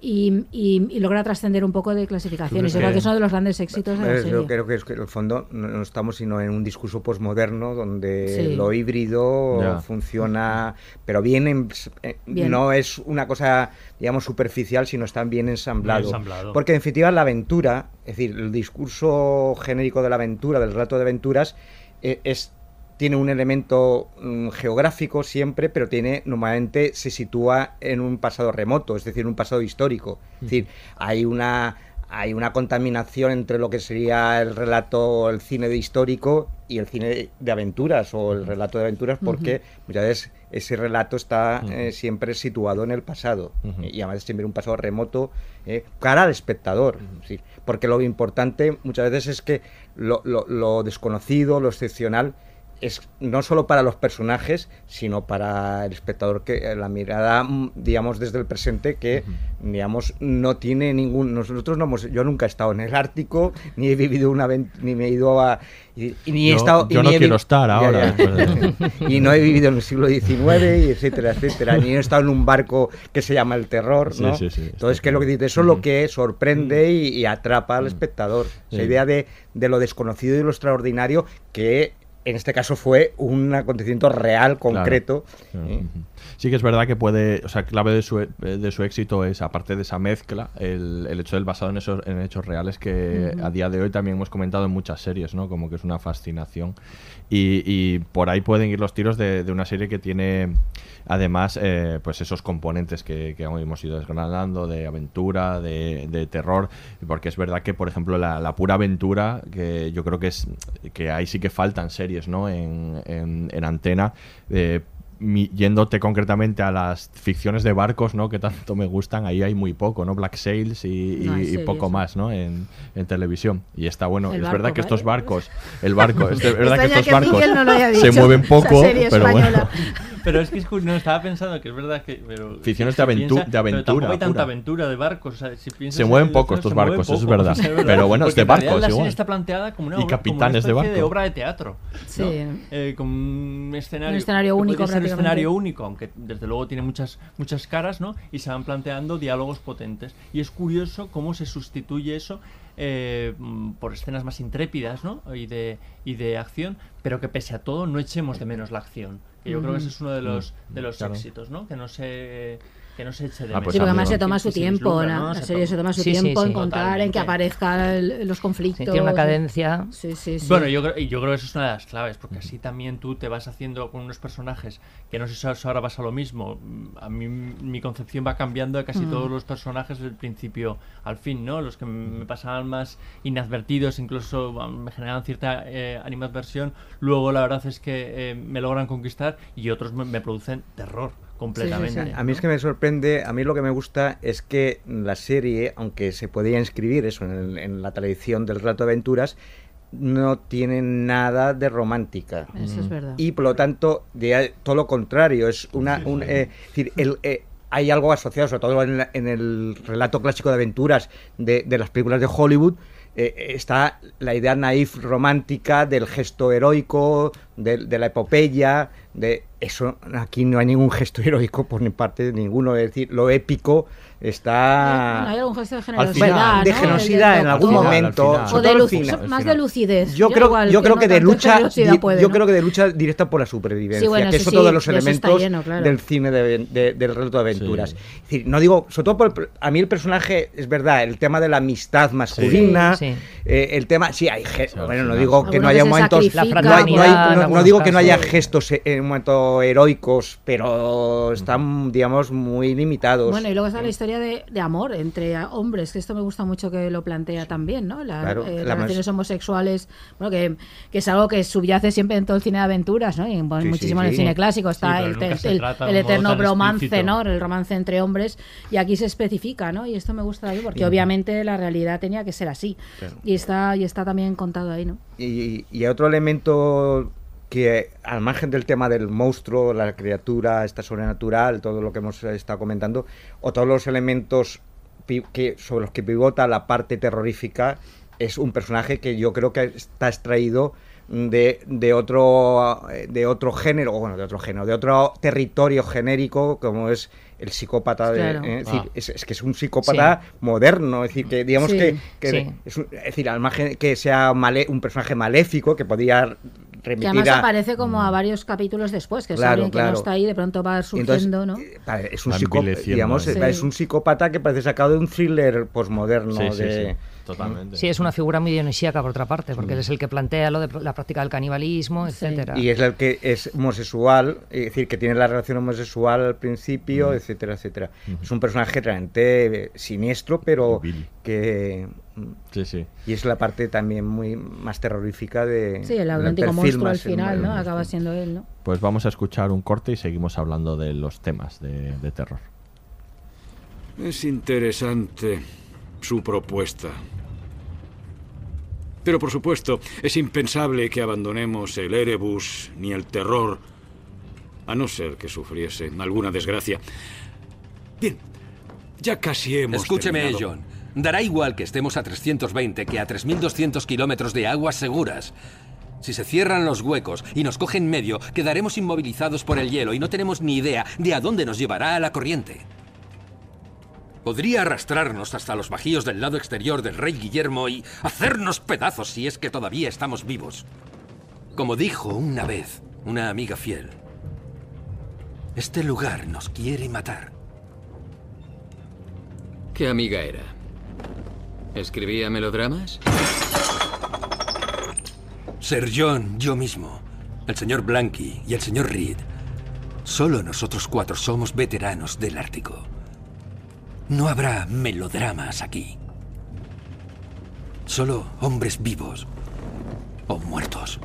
Y, y- y logra trascender un poco de clasificaciones. Yo creo que es uno de los grandes éxitos de la serie. Yo creo que, es que en el fondo no, estamos sino en un discurso posmoderno donde Sí. lo híbrido Ya. funciona, pero bien, en- eh, Bien. no es una cosa, digamos, superficial, sino está bien ensamblado. Bien ensamblado. Porque en definitiva la aventura, es decir, el discurso genérico de la aventura, del relato de aventuras, eh, es tiene un elemento mm, geográfico siempre, pero tiene normalmente se sitúa en un pasado remoto, es decir, un pasado histórico. Es decir, hay una hay una contaminación entre lo que sería el relato, el cine de histórico y el cine de aventuras o el relato de aventuras, porque muchas veces ese relato está eh, siempre situado en el pasado. Y además siempre un pasado remoto eh, cara al espectador. sí, porque lo importante muchas veces es que lo, lo- lo desconocido, lo excepcional, es no solo para los personajes, sino para el espectador que la mirada, mm, digamos, desde el presente que, digamos, no tiene ningún... Nosotros no hemos... Yo nunca he estado en el Ártico, ni he vivido una... Ni me he ido a... Y, ni he Yo- estado... yo y no he quiero estar ahora, Ya, ya. después <laughs> y no he vivido en el siglo XIX, y etcétera, etcétera. Ni he estado en un barco que se llama el terror, Sí, ¿no? sí, sí, Entonces, ¿qué es lo que dice? Eso es lo que sorprende y, y atrapa al espectador. Esa Sí. idea de, de lo desconocido y lo extraordinario que en este caso fue un acontecimiento real, concreto. Sí que es verdad que puede, o sea, clave de su, de su éxito es, aparte de esa mezcla, el, el hecho del basado en, esos, en hechos reales que a día de hoy también hemos comentado en muchas series, ¿no? Como que es una fascinación. Y, y por ahí pueden ir los tiros de, de una serie que tiene, además, eh, pues esos componentes que, que hemos ido desgranando, de aventura, de, de terror, porque es verdad que, por ejemplo, la, pura aventura, que yo creo que es que ahí sí que faltan series, ¿no? En, en, en antena. eh, mi- yéndote concretamente a las ficciones de barcos, ¿no? Que tanto me gustan, ahí hay muy poco, ¿no? Black Sails y, No poco más, ¿no? En, en televisión. Y está bueno. El es barco, verdad que estos barcos, el barco, es de- verdad que estos que barcos no se mueven poco, pero bueno. <laughs> Pero es que es no, estaba pensando que es verdad que. Pero, Ficciones si de aventu- piensa- de pero aventura tampoco hay tanta pura. aventura de barcos. o sea, si piensas Se en mueven poco estos barcos, eso <laughs> es verdad. Pero bueno, es de barcos La igual. está planteada como una, Y obra- como una capitanes de barco. obra de teatro. ¿no? Sí. Eh, con un escenario, Un escenario que único, ser. Escenario único, aunque desde luego tiene muchas, muchas caras, ¿no? Y se van planteando diálogos potentes. Y es curioso cómo se sustituye eso eh, mm, por escenas más intrépidas, ¿no? Y de, y de acción, pero que pese a todo no echemos de menos la acción. Que yo creo que ese es uno de los, de los Claro. éxitos, ¿no? Que no se que no se eche de Ah, pues Sí, porque además se toma Que- su tiempo, la, ¿no? la Se serie se toma su Sí, tiempo sí. en contar, en que aparezcan los conflictos. tiene una cadencia. Sí, sí, sí. Bueno, yo creo, y yo creo que eso es una de las claves, porque así también tú te vas haciendo con unos personajes que no sé si ahora pasa lo mismo. A mí mi concepción va cambiando de casi Mm. todos los personajes del principio al fin, ¿no? Los que me pasaban más inadvertidos, incluso me generaban cierta eh, animadversión, luego la verdad es que eh, me logran conquistar y otros me, me producen terror completamente. A mí es que me sorprende, a mí lo que me gusta es que la serie, aunque se podía inscribir eso en, el- en la tradición del relato de aventuras, no tiene nada de romántica. Eso es verdad. Y por lo tanto, de, todo lo contrario, es una... un, eh, es decir, el, eh, hay algo asociado, sobre todo en, la- en el relato clásico de aventuras de, de las películas de Hollywood, eh, está la idea naif romántica del gesto heroico, de, de la epopeya, de eso aquí no hay ningún gesto <laughs> heroico por parte de ninguno, es decir, lo épico está Hay algún gesto de generosidad, final, de generosidad en algún momento, Al O de luz- más de lucidez. Yo creo, igual, yo que creo no que de lucha, di- puede, yo ¿no? creo que de lucha directa por la supervivencia, Sí, bueno, que eso es otro sí, los de elementos lleno, claro. del cine de, de- del relato de aventuras. Es decir, no digo, sobre todo por el- a mí el personaje es verdad, el tema de la amistad masculina, Sí, sí. eh, el tema, sí hay, ge- al bueno, no digo que no haya momentos, no, digo que no haya gestos eh, en un momento heroicos, pero están, digamos, muy limitados. Bueno, y luego está la historia de, de amor entre hombres, que esto me gusta mucho que lo plantea también, ¿no? Claro, eh, la relaciones más- homosexuales, bueno, que, que es algo que subyace siempre en todo el cine de aventuras, ¿no? Y bueno, Sí, muchísimo sí, en el sí. cine clásico está el, el- eterno bromance, explícito. ¿no? El romance entre hombres, y aquí se especifica, ¿no? Y esto me gusta ahí porque obviamente la realidad tenía que ser así. Claro. Y está y está también contado ahí, ¿no? Y, y otro elemento que, al margen del tema del monstruo, la criatura, esta sobrenatural, todo lo que hemos estado comentando, o todos los elementos que, sobre los que pivota la parte terrorífica, es un personaje que yo creo que está extraído de, de otro de otro género, o bueno, de otro género, de otro territorio genérico como es el psicópata de, Claro. eh, es, decir, Ah. es, es que es un psicópata moderno, es decir, que digamos Sí, que, que sí. es, un- es decir, al margen que sea male- un personaje maléfico que podía Que además a aparece como a varios capítulos después, que es Claro, alguien que claro. no está ahí, de pronto va entonces, surgiendo, ¿no? eh, es un digamos, es un psicópata que parece sacado de un thriller posmoderno Sí, sí, de sí, totalmente. Sí, es una figura muy dionisíaca por otra parte, porque él es el que plantea lo de la práctica del canibalismo, Sí. etcétera. y es el que es homosexual, es decir, que tiene la relación homosexual al principio, etcétera, etcétera. Es un personaje realmente eh, siniestro, pero que Sí, sí. y es la parte también muy más terrorífica de Sí, el auténtico monstruo al final, ¿no? Acaba siendo él, ¿no? Pues vamos a escuchar un corte y seguimos hablando de los temas de, de terror. Es interesante su propuesta. Pero por supuesto, es impensable que abandonemos el Erebus ni el terror, a no ser que sufriese alguna desgracia. Bien, ya casi hemos. Escúcheme, terminado. John. Dará igual que estemos a 320 que a 3.200 kilómetros de aguas seguras. Si se cierran los huecos y nos cogen medio, quedaremos inmovilizados por el hielo y no tenemos ni idea de a dónde nos llevará la corriente. Podría arrastrarnos hasta los bajíos del lado exterior del rey Guillermo y hacernos pedazos si es que todavía estamos vivos. Como dijo una vez una amiga fiel, este lugar nos quiere matar. ¿Qué amiga era? ¿Escribía melodramas? Sir John, yo mismo, el señor Blanky y el señor Reed. Solo nosotros cuatro somos veteranos del Ártico. No habrá melodramas aquí. Solo hombres vivos o muertos.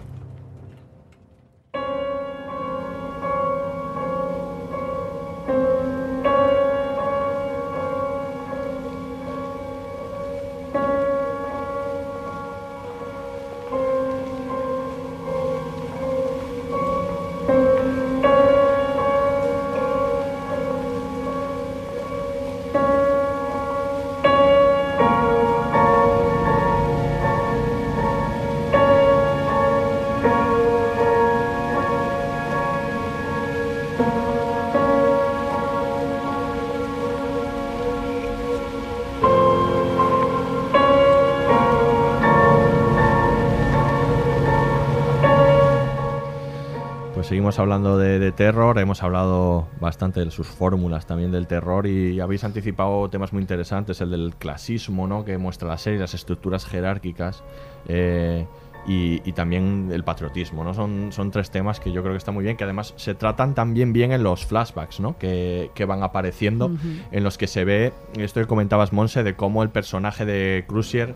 Seguimos hablando de, de terror, hemos hablado bastante de sus fórmulas también del terror y habéis anticipado temas muy interesantes, el del clasismo, ¿no? que muestra la serie, las estructuras jerárquicas eh, y, y también el patriotismo. ¿no? Son, son tres temas que yo creo que están muy bien, que además se tratan también bien en los flashbacks ¿no? que, que van apareciendo, en los que se ve, esto que comentabas Monse, de cómo el personaje de Crucier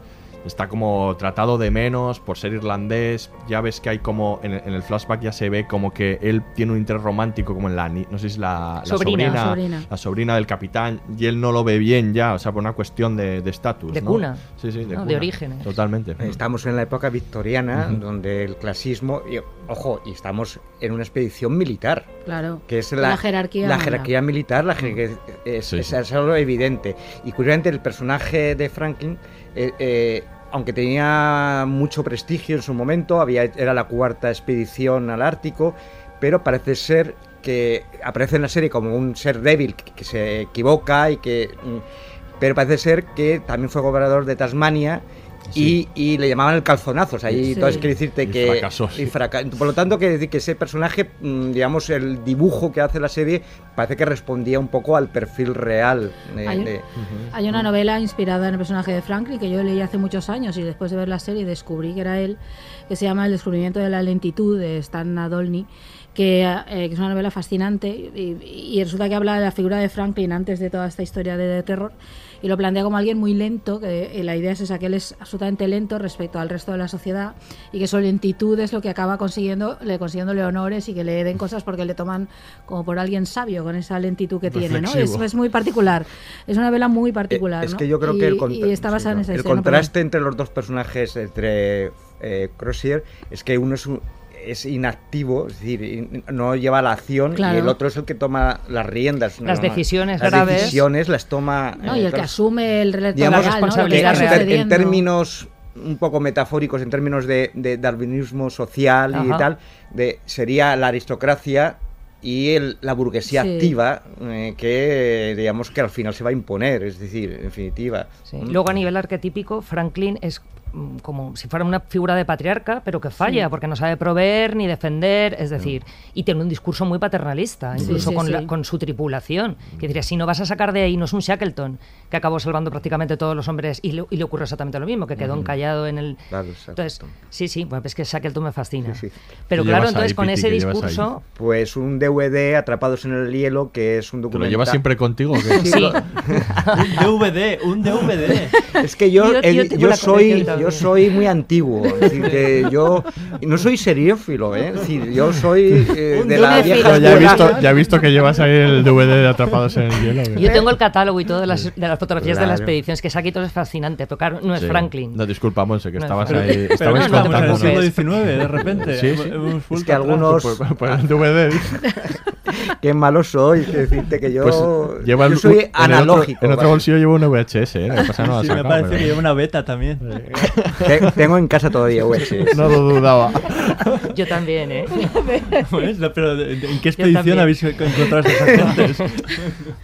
está como tratado de menos por ser irlandés. Ya ves que hay como en el, en el flashback ya se ve como que él tiene un interés romántico como en la no sé si es la, la Sobrina, sobrina, sobrina. la sobrina del capitán y él no lo ve bien ya, o sea, por una cuestión de de estatus, De ¿no? cuna. Sí, sí, de, No, de cuna. orígenes. Totalmente. Estamos en la época victoriana, donde el clasismo, y, ojo, y estamos en una expedición militar. Claro. Que es La la, jerarquía La manda. jerarquía militar, la jerarquía- es, Sí, es- sí. es algo evidente. Y curiosamente, el personaje de Franklin, eh, eh, aunque tenía mucho prestigio en su momento, había, era la cuarta expedición al Ártico, pero parece ser que aparece en la serie como un ser débil que, se equivoca y que. mm, Pero parece ser que también fue gobernador de Tasmania. Sí. Y, y le llamaban el calzonazos. Ahí Sí. entonces quiere decirte Y que. fracasó, y fraca- Por lo tanto, quiere decir que ese personaje, mm, digamos, el dibujo que hace la serie, parece que respondía un poco al perfil real de. Hay- de- Hay una novela inspirada en el personaje de Franklin que yo leí hace muchos años y después de ver la serie descubrí que era él, que se llama El descubrimiento de la lentitud de Stan Nadolny, que, eh, que es una novela fascinante y, y resulta que habla de la figura de Franklin antes de toda esta historia de, de terror y lo plantea como alguien muy lento, que eh, la idea es esa, que él es absolutamente lento respecto al resto de la sociedad y que su lentitud es lo que acaba consiguiendo, le consiguiéndole honores y que le den cosas porque le toman como por alguien sabio con esa lentitud que tiene, ¿no? Es, es muy particular, es una novela muy particular, es ¿no? que yo creo y, que el, contra- y está basada en esa el contraste entre los dos personajes, entre eh, Crozier, es que uno es un- es inactivo, es decir, no lleva la acción Claro. y el otro es el que toma las riendas. Las decisiones las graves. decisiones las toma. ¿no? eh, Y el que asume el digamos, legal, está en, términos un poco metafóricos, en términos de, de darwinismo social y tal, de, sería la aristocracia y el- la burguesía Sí. activa eh, que digamos que al final se va a imponer, es decir, en definitiva. Sí. Luego a nivel arquetípico, Franklin es como si fuera una figura de patriarca, pero que falla, Sí. porque no sabe proveer ni defender, es decir, y tiene un discurso muy paternalista, incluso sí, con, sí. la- con su tripulación. Que diría, si no vas a sacar de ahí, no es un Shackleton, que acabó salvando prácticamente todos los hombres, y le, y le ocurrió exactamente lo mismo, que quedó Ujú. encallado en el... Claro, Entonces, sí, sí, bueno, es que Shackleton me fascina. Sí, sí. Pero ¿Qué claro, entonces ahí, con Piti? ese discurso... Pues un DVD, Atrapados en el Hielo, que es un ¿Te lo documental. llevas siempre contigo <laughs> un DVD, un DVD. Es que yo, Yo- el- yo yo, soy, yo soy muy antiguo. Es decir, que yo no soy seriófilo, ¿eh? Es decir, yo soy eh, de la vieja ya, he visto, ya he visto que llevas ahí el DVD de Atrapados en el Hielo. ¿eh? Yo tengo el catálogo y todo de las, de las fotografías de la Claro. expedición. Es que Saquito es fascinante. Pero claro, no es Sí. Franklin. No, disculpa, Monse, que No es estabas ahí. Pero Estabais no, estamos en el siglo XIX, de repente. Sí, sí. Es que algunos. Pues, pues el DVD. <laughs> <laughs> Qué malo soy, que decirte que yo, Pues lleva yo el- soy en el otro- analógico. En otro, bolsillo llevo un VHS, ¿eh? Que pasa no lo Sí, me parece pero- que lleva una beta también. <laughs> Te- Tengo en casa todavía VHS. No lo dudaba. Yo también, ¿eh? <laughs> Pues, no, pero ¿en qué expedición habéis encontrado esas agentes?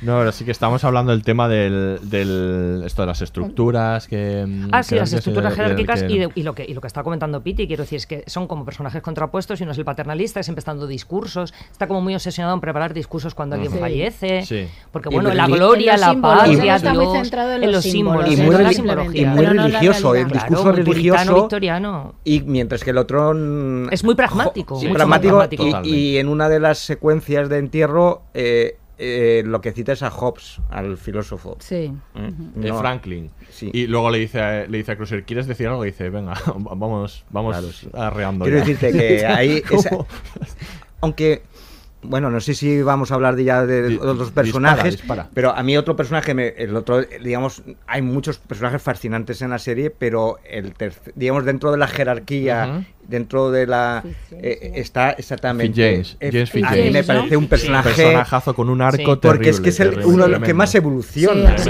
No, pero sí que estamos hablando del tema del, del esto de las estructuras que mm, Ah, sí, las estructuras jerárquicas que- y, de- y lo que, y lo que está comentando Piti, quiero decir, es que son como personajes contrapuestos y uno es el paternalista, es siempre está dando discursos, está como muy obsesionado en preparar discursos cuando alguien fallece, Sí. porque bueno, la gloria, la símbolos, paz, y no está muy Dios, centrado en los símbolos, Y en muy, toda la reli- simbología. y muy Pero no en la religioso, el realidad. discurso Claro, religioso. victoriano. Y mientras que el otro. Es muy pragmático, sí, pragmático. y- Y, en una de las secuencias de entierro, eh, eh, lo que cita es a Hobbes, al filósofo. Sí. Mm, de no. Franklin. Sí. Y luego le dice, a- le dice a Cruiser, ¿quieres decir algo? Y dice, venga, <laughs> vamos, vamos Claro, sí. arreando. Quiero ya". decirte que <laughs> ahí. aunque. Bueno, no sé si vamos a hablar de ya de otros personajes, dispara. pero a mí otro personaje, me- el otro, digamos, hay muchos personajes fascinantes en la serie, pero el digamos, dentro de la jerarquía. Dentro de la... eh, está exactamente... James, eh, James a mí me parece un personaje... personajazo con un arco Sí. terrible. Porque es que es el- terrible, uno de los que más evoluciona. Sí.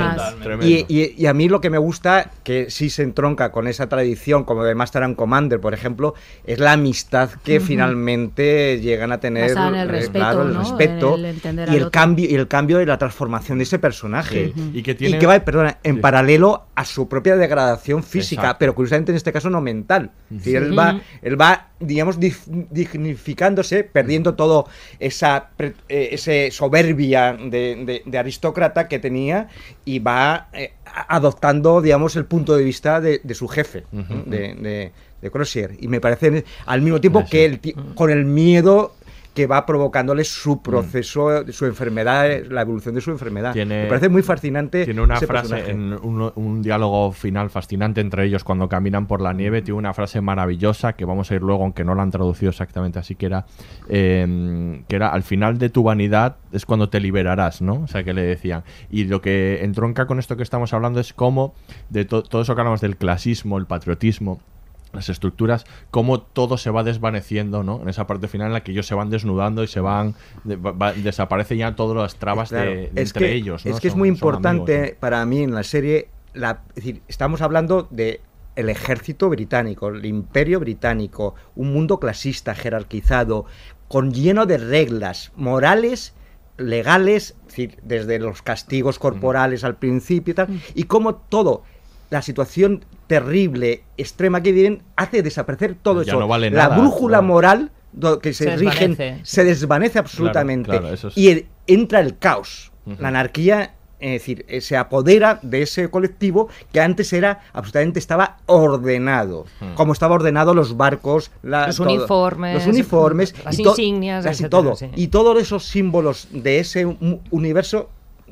Y, y- y a mí lo que me gusta, que sí se entronca con esa tradición, como de Master and Commander, por ejemplo, es la amistad que finalmente llegan a tener. El eh, respeto, claro, el ¿no? respeto el y el otro. cambio y el cambio y la transformación de ese personaje. Sí, y que tiene- Y que va, perdona, en Sí. paralelo a su propia degradación física, Exacto. pero curiosamente en este caso no mental. Decir, él va, él va, digamos, dignificándose, perdiendo todo esa pre- eh, ese soberbia de, de- de aristócrata que tenía y va eh, adoptando, digamos, el punto de vista de, de su jefe, de, de, de Crozier. Y me parece al mismo tiempo que el con el miedo que va provocándole su proceso, su enfermedad, la evolución de su enfermedad. Tiene- me parece muy fascinante. Tiene una ese frase, personaje. en un, un diálogo final fascinante entre ellos cuando caminan por la nieve. Tiene una frase maravillosa que vamos a ir luego, aunque no la han traducido exactamente así, que era, eh, que era al final de tu vanidad es cuando te liberarás, ¿no? O sea, que le decían. Y lo que entronca con esto que estamos hablando es cómo, de to- todo eso que hablamos del clasismo, el patriotismo, las estructuras, cómo todo se va desvaneciendo, ¿no? En esa parte final en la que ellos se van desnudando y se van, de- va- desaparecen ya todas las trabas Claro, de, entre que, ellos, ¿no? Es que es muy importante amigos, ¿no? para mí en la serie, la, es decir, estamos hablando de el ejército británico, el imperio británico, un mundo clasista, jerarquizado, con lleno de reglas morales, legales, es decir, desde los castigos corporales al principio y tal, y como todo, la situación terrible, extrema que viven, hace desaparecer todo Ya eso. no vale la nada, brújula claro. moral do- que se, Se rigen desvanece. se desvanece absolutamente claro, eso es- y el- entra el caos, la anarquía, es decir, eh, se apodera de ese colectivo que antes era absolutamente estaba ordenado, como estaba ordenado los barcos, la- Los todo. uniformes, los uniformes, <laughs> las y insignias, casi etcétera, todo, sí. y todos esos símbolos de ese universo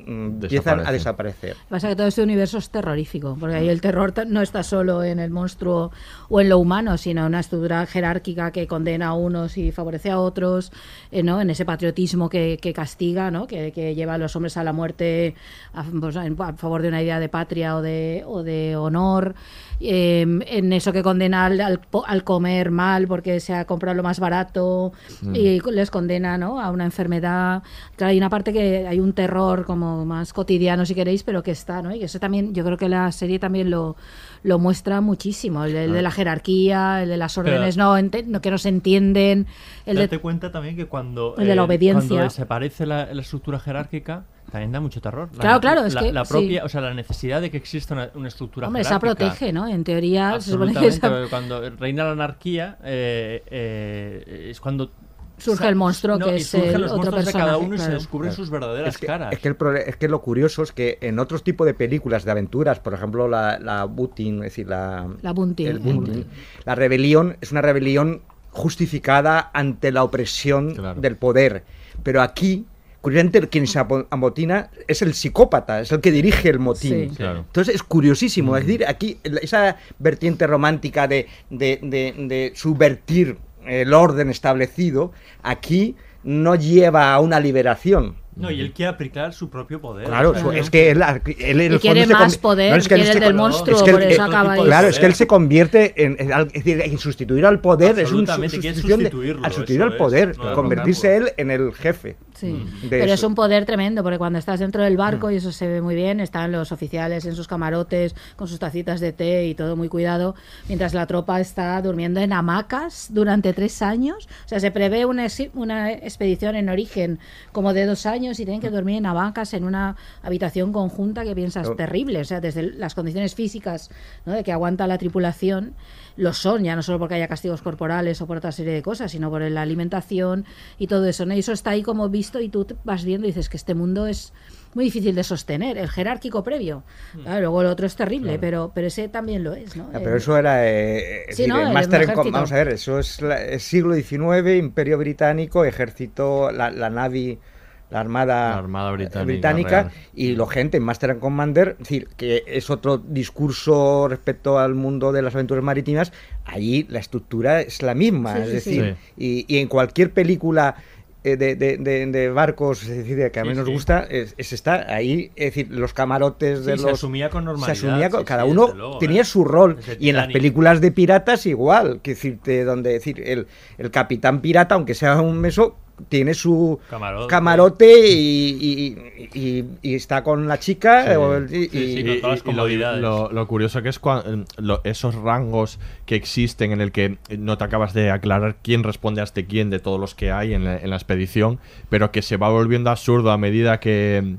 empiezan a desaparecer. Pasa que todo este universo es terrorífico, porque ahí el terror no está solo en el monstruo o en lo humano, sino en una estructura jerárquica que condena a unos y favorece a otros, eh, ¿no? en ese patriotismo que, que castiga, ¿no? que, que lleva a los hombres a la muerte a, pues, en- a favor de una idea de patria o de, o de honor, eh, en eso que condena al, al comer mal porque se ha comprado lo más barato Mm. y les condena ¿no? a una enfermedad. Claro, hay una parte que hay un terror como más cotidiano, si queréis, pero que está, ¿no? Y eso también, yo creo que la serie también lo, lo muestra muchísimo, el, el de la jerarquía, el de las Pero- órdenes no, ente- no- que no se entienden, el Date de... cuenta también que cuando, el de la eh, obediencia. cuando desaparece la, la estructura jerárquica, también da mucho terror. La- Claro, claro, es la, que la sí. propia, o sea, la necesidad de que exista una, una estructura Hombre, esa protege, ¿no? En teoría se supone que Absolutamente, esa- cuando reina la anarquía eh, eh, es cuando Surge el monstruo no, que es el los otro monstruos de cada uno y se descubren Claro. sus verdaderas es que, caras. Es que, el es que lo curioso es que en otros tipos de películas de aventuras, por ejemplo la, la Butin, es decir, la, La Bunting, el el Bunting, Bunting. la rebelión es una rebelión justificada ante la opresión Claro. del poder. Pero aquí, curiosamente quien se amotina es el psicópata, es el que dirige el motín. Sí. Claro. Entonces es curiosísimo, es decir, aquí la- esa vertiente romántica de, de- de- de subvertir el orden establecido, aquí no lleva a una liberación. No, y él quiere aplicar su propio poder. Claro, es que él, él en Y el quiere fondo más poder, es que quiere el del monstruo, es que él- por eso acaba ahí. Claro, es que él se convierte en, en al- es decir, en sustituir al poder, es un sustitución de- sustituirlo, al sustituir al poder, no convertirse él en el jefe. Sí. de Pero eso. es un poder tremendo, porque cuando estás dentro del barco, y eso se ve muy bien, están los oficiales en sus camarotes, con sus tacitas de té y todo muy cuidado, mientras la tropa está durmiendo en hamacas durante tres años. O sea, se prevé una, una expedición en origen como de dos años y tienen que dormir en hamacas en una habitación conjunta que piensas Oh. terrible. O sea, desde las condiciones físicas ¿no? de que aguanta la tripulación, lo son, ya no solo porque haya castigos corporales o por otra serie de cosas, sino por la alimentación y todo eso. ¿no? Y eso está ahí como visto y tú te vas viendo y dices que este mundo es muy difícil de sostener, el jerárquico previo. Claro, luego el otro es terrible, pero, pero ese también lo es. ¿no? Ah, pero eso era. eh, Sí, decir, ¿no? el máster en. Vamos a ver, eso es la- el siglo XIX, Imperio Británico, ejército, la, la Navy. La Armada, La Armada Británica, y lo gente en Master and Commander, es decir, que es otro discurso respecto al mundo de las aventuras marítimas, allí la estructura es la misma, Sí, es sí, decir, y, y en cualquier película eh, de, de- de- de barcos, es decir, de que a mí Sí, nos sí. gusta, es, es estar ahí, es decir, los camarotes de Sí, los... se asumía con normalidad. Se asumía con- sí, cada sí, uno luego, tenía ¿eh? su rol. Y en las películas de piratas igual, que decirte, donde decir, el, el capitán pirata, aunque sea un meso, tiene su Camarote. camarote y, y- y- y está con la chica. Sí. o el- y- Sí, sí, y- con todas las lo, comodidades. lo- lo curioso que es cua- lo- esos rangos que existen en el que no te acabas de aclarar quién responde a este quién de todos los que hay en la, en la expedición, pero que se va volviendo absurdo a medida que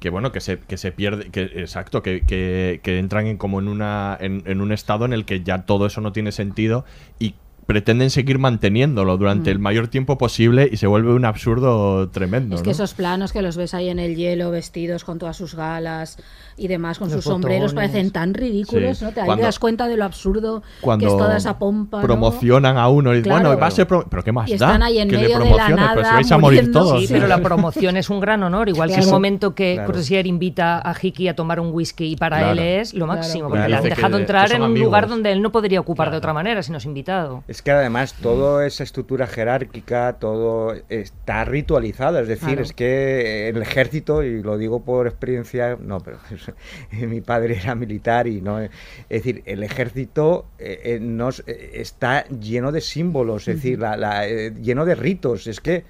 que bueno que se, que se pierde que exacto que, que- que entran en como en una en, en un estado en el que ya todo eso no tiene sentido y pretenden seguir manteniéndolo durante Mm. el mayor tiempo posible y se vuelve un absurdo tremendo Es que ¿no? esos planos que los ves ahí en el hielo, vestidos con todas sus galas y demás, con Los sus sombreros, botones. parecen tan ridículos, Sí. ¿no? Te, ahí Cuando- te das cuenta de lo absurdo cuando que es toda esa pompa. ¿no? promocionan a uno y dicen, Claro. bueno va a ser pro- pero qué más Y da están ahí en que le medio de la promocionen pero si nada, vais a morir todos Sí, pero la <laughs> promoción es un gran honor, igual que Claro. el momento que Claro. Crozier invita a Hickey a tomar un whisky y para Claro. él es lo máximo, Claro. porque le han que- dejado que entrar en un lugar donde él no podría ocupar de otra manera si no es invitado. Es que además toda esa estructura jerárquica, todo está ritualizada. Es decir, Claro. es que el ejército, y lo digo por experiencia, no, pero <laughs> mi padre era militar y no. Es decir, el ejército eh, eh, nos, eh, está lleno de símbolos, es decir, la- la, eh, lleno de ritos. Es que.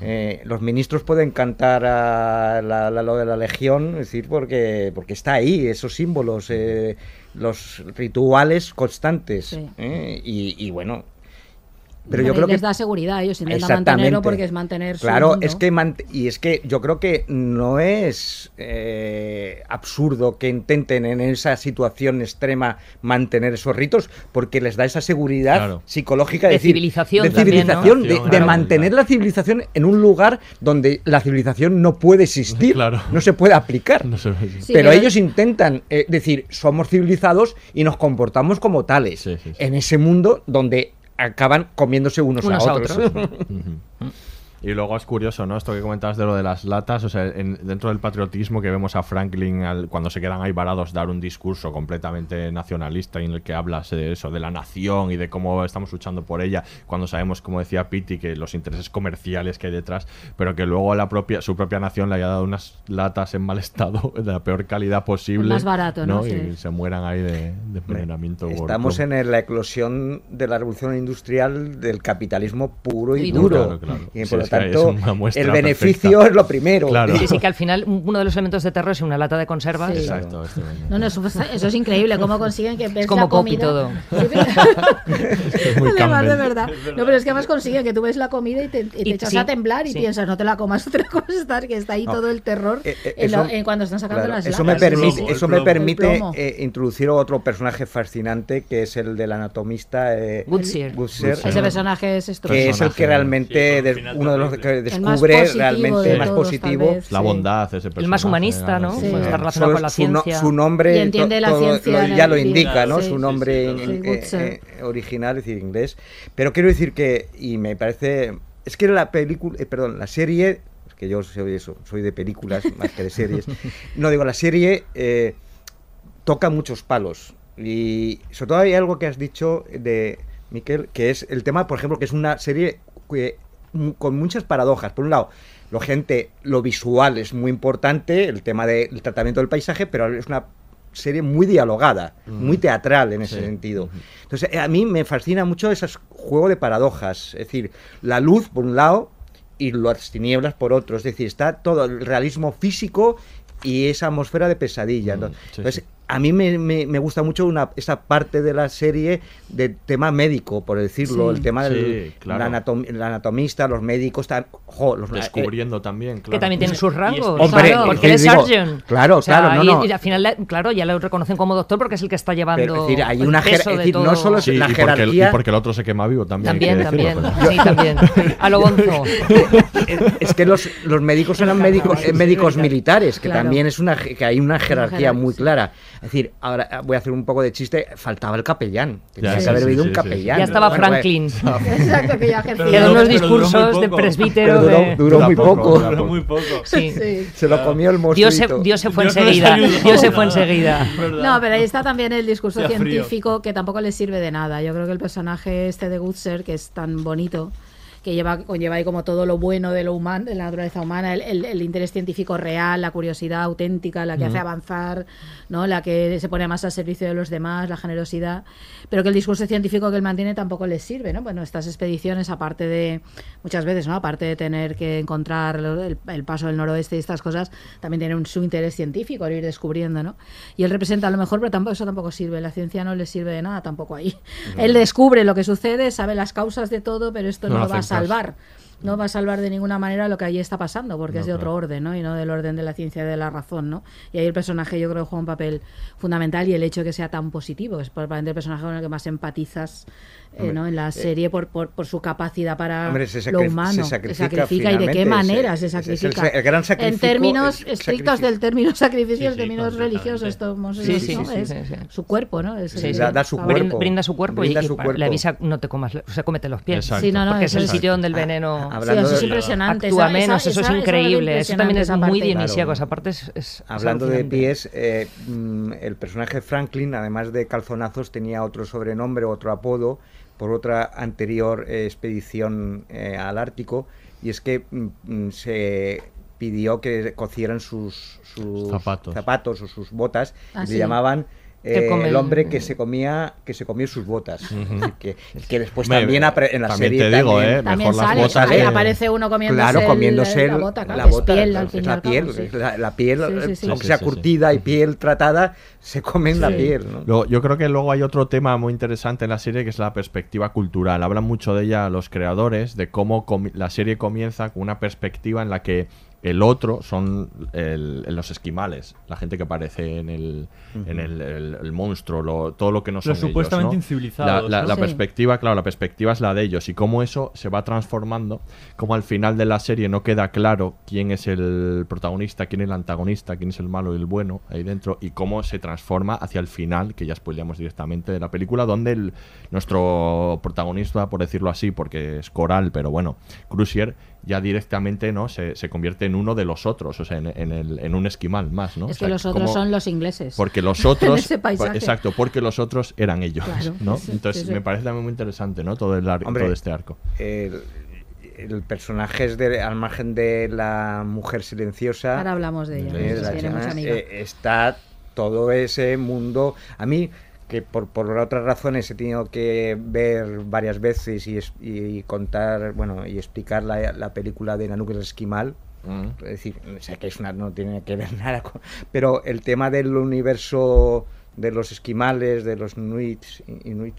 Eh, los ministros pueden cantar a la- la- lo de la legión, es decir, porque, porque está ahí, esos símbolos, eh, los rituales constantes. Sí. ¿eh? Y, y bueno, pero yo creo les que da seguridad, ellos intentan mantenerlo porque es mantener su Claro, mundo. es que y es que yo creo que no es eh, absurdo que intenten en esa situación extrema mantener esos ritos porque les da esa seguridad Claro. psicológica De decir, civilización de también, ¿no? civilización, de, de Claro. mantener la civilización en un lugar donde la civilización no puede existir, Claro. no se puede aplicar. No sé. Sí, pero ellos intentan eh, decir, somos civilizados y nos comportamos como tales. Sí, sí, sí. En ese mundo donde acaban comiéndose unos, Unos a a otros. <laughs> Y luego es curioso, ¿no? Esto que comentabas de lo de las latas, o sea, en- dentro del patriotismo que vemos a Franklin al- cuando se quedan ahí varados dar un discurso completamente nacionalista en el que hablas de eso, de la nación y de cómo estamos luchando por ella, cuando sabemos, como decía Pitti, que los intereses comerciales que hay detrás, pero que luego la propia, su propia nación le haya dado unas latas en mal estado, <laughs> de la peor calidad posible. más barato, ¿no? Y Sí. se mueran ahí de, de envenenamiento. Estamos en el- la eclosión de la revolución industrial del capitalismo puro y, Y duro. duro. Claro, claro. Y Sí, por lo es tanto, el beneficio perfecta. es lo primero. Claro. Sí, sí, que al final uno de los elementos de terror es una lata de conservas. Sí. Exacto. No, no, eso, eso es increíble, cómo consiguen que ves como la comida... todo. <laughs> Sí, pero- es muy Además, de verdad. No, pero es que además consiguen que tú ves la comida y te, y te Y echas sí, a temblar y sí. piensas, no te la comas <laughs> otra cosa, que está ahí No. todo el terror Eh, eh, en lo- eso- en cuando están sacando Claro, las eso me permite, plomo, eso el me plomo. permite eh, introducir otro personaje fascinante que es el del anatomista eh, Goodsir. Goodsir, Ese personaje es estupendo. que es el que realmente uno de El descubre positivo realmente de más todos, positivo vez. La Sí. bondad, ese personaje. El más humanista, ¿no? sí. Está relacionado con la ciencia. su nombre Y entiende to- la todo ciencia lo- ya lo el- indica, ¿no? sí, su nombre eh, eh, original, es decir, inglés. Pero quiero decir que, y me parece, es que la película, eh, perdón, la serie, que yo soy eso, soy de películas <laughs> más que de series. No digo, la serie eh, toca muchos palos. Y sobre todo hay algo que has dicho de Miquel, que es el tema, por ejemplo, que es una serie que, con muchas paradojas. Por un lado, lo gente, lo visual es muy importante, el tema del tratamiento del paisaje, pero es una serie muy dialogada, muy teatral en ese Sí. sentido. Entonces, a mí me fascina mucho ese juego de paradojas, es decir, la luz por un lado y las tinieblas por otro, es decir, está todo el realismo físico y esa atmósfera de pesadilla. Entonces, a mí me, me- me gusta mucho una, esa parte de la serie de tema médico, por decirlo, Sí. el tema del Sí, claro. la anatom- el anatomista, los médicos, ta- jo, los, Descubriendo también, claro. Que también tiene sus rasgos. Hombre, claro, porque que él es digo, claro, O sea, claro, no, y, no. y al final, claro, ya lo reconocen como doctor porque es el que está llevando. Pero, es decir, hay el una jer- peso es de decir, no solo es Sí, la y porque, el, y jerarquía- porque el otro se quema vivo también. También, decirlo, también. pero- Sí, también. <laughs> A lo bonzo. es que los, los médicos eran médicos, eh, médicos militares, que Claro. también es una que hay una jerarquía jerarquía, muy clara. Es decir, ahora eh, voy a hacer un poco de chiste, faltaba el capellán. Tenía Ya, que haber habido sí, un sí, sí. capellán. Ya estaba Bueno, Franklin. <laughs> Exacto, que ya ejercía. Unos discursos de presbítero. Pero duró, duró muy poco. Duró muy poco. <laughs> Sí. Se lo comió el monstruo. Dios se, Dios se fue Dios no enseguida. ayudó. Dios se fue enseguida. <laughs> No, pero ahí está también el discurso científico que tampoco le sirve de nada. Yo creo que el personaje este de Gutser, que es tan bonito, que lleva, conlleva ahí como todo lo bueno de lo humano, de la naturaleza humana, el, el- el interés científico real, la curiosidad auténtica, la que hace avanzar, ¿no? la que se pone más al servicio de los demás, la generosidad, pero que el discurso científico que él mantiene tampoco le sirve, ¿no? Bueno, estas expediciones, aparte de, muchas veces, ¿no? Aparte de tener que encontrar el, el paso del noroeste y estas cosas, también tiene un, su interés científico, el ir descubriendo, ¿no? Y él representa a lo mejor, pero tampoco, eso tampoco sirve, la ciencia no le sirve de nada tampoco ahí. Él descubre lo que sucede, sabe las causas de todo, pero esto no, No lo va a. salvar. No va a salvar de ninguna manera lo que allí está pasando, porque No, es de otro orden, ¿no? Y no del orden de la ciencia y de la razón, ¿no? Y ahí el personaje yo creo que juega un papel fundamental y el hecho de que sea tan positivo, es probablemente el personaje con el que más empatizas eh, ¿no? en la eh, serie por, por, por su capacidad para Hombre, se lo humano. se Se sacrifica y de qué manera se- se es- es el- sacrifica. el gran en términos estrictos sacrificio. del término <laughs> sacrificio, Sí, en sí, términos religiosos, esto ¿no? Sí, Es- sí, ¿no? sí, Es sí, sí. su cuerpo, ¿no? Es- Sí, es-. Da- da su está- Brinda, brinda su cuerpo Brinda y, y su cuerpo. le avisa no te comas, se comete los pies. Exacto. Sí, no, no, porque eso es el es- sitio donde el veneno Ah, hablando Sí, eso es de- impresionante. actúa esa- esa- menos, eso esa- es eso es increíble. Eso también es esa muy parte. dionisíaco, Claro. esa parte es, es- es Hablando de pies, eh, mm, el personaje Franklin, además de calzonazos, tenía otro sobrenombre, otro apodo, por otra anterior eh, expedición eh, al Ártico, y es que mm, mm, se pidió que cocieran sus, sus Zapatos. zapatos o sus botas, Ah, y sí. le llamaban eh, come el hombre que se comía que se comió sus botas. Que, que después Me- también en la también serie te digo, también- eh, También mejor las sale, botas que- aparece uno comiéndose, Claro, el- comiéndose la bota, claro, la bota, piel, es la piel, sí. la, la piel, Sí, sí, eh, sí. aunque Sí, sea sí, sí. curtida y piel tratada, se comen la Sí. piel. ¿no? Luego, yo creo que luego hay otro tema muy interesante en la serie que es la perspectiva cultural. Hablan mucho de ella los creadores, de cómo la serie comienza con una perspectiva en la que el otro son el- los esquimales, la gente que aparece en el, en el, el- el monstruo, lo- todo lo que no son Los ellos, supuestamente ¿no? incivilizados, La, la- ¿no? la Sí. perspectiva, claro, la perspectiva es la de ellos y cómo eso se va transformando, como al final de la serie no queda claro quién es el protagonista, quién es el antagonista, quién es el malo y el bueno ahí dentro y cómo se transforma hacia el final, que ya spoileamos directamente de la película, donde el, nuestro protagonista, por decirlo así, porque es coral, pero bueno, Crucier ya directamente no se, se convierte en uno de los otros, o sea, en, en el- en un esquimal más, ¿no? Es O sea, que los otros como- son los ingleses. porque los <laughs> En otros ese exacto porque los otros eran ellos Claro, no sí, entonces sí, sí. me parece también muy interesante no todo el ar- Hombre, todo este arco El, el personaje es de, al margen de la mujer silenciosa. Ahora hablamos de ella, sí, la tiene chama, mucha amiga. eh, está todo ese mundo. A mí, que por, por otras razones he tenido que ver varias veces y, es- y contar, bueno, y explicar la, la película de Nanuk el Esquimal. Es decir, o sea, que es una, no tiene que ver <laughs> nada con... Pero el tema del universo de los esquimales, de los inuits, inuit,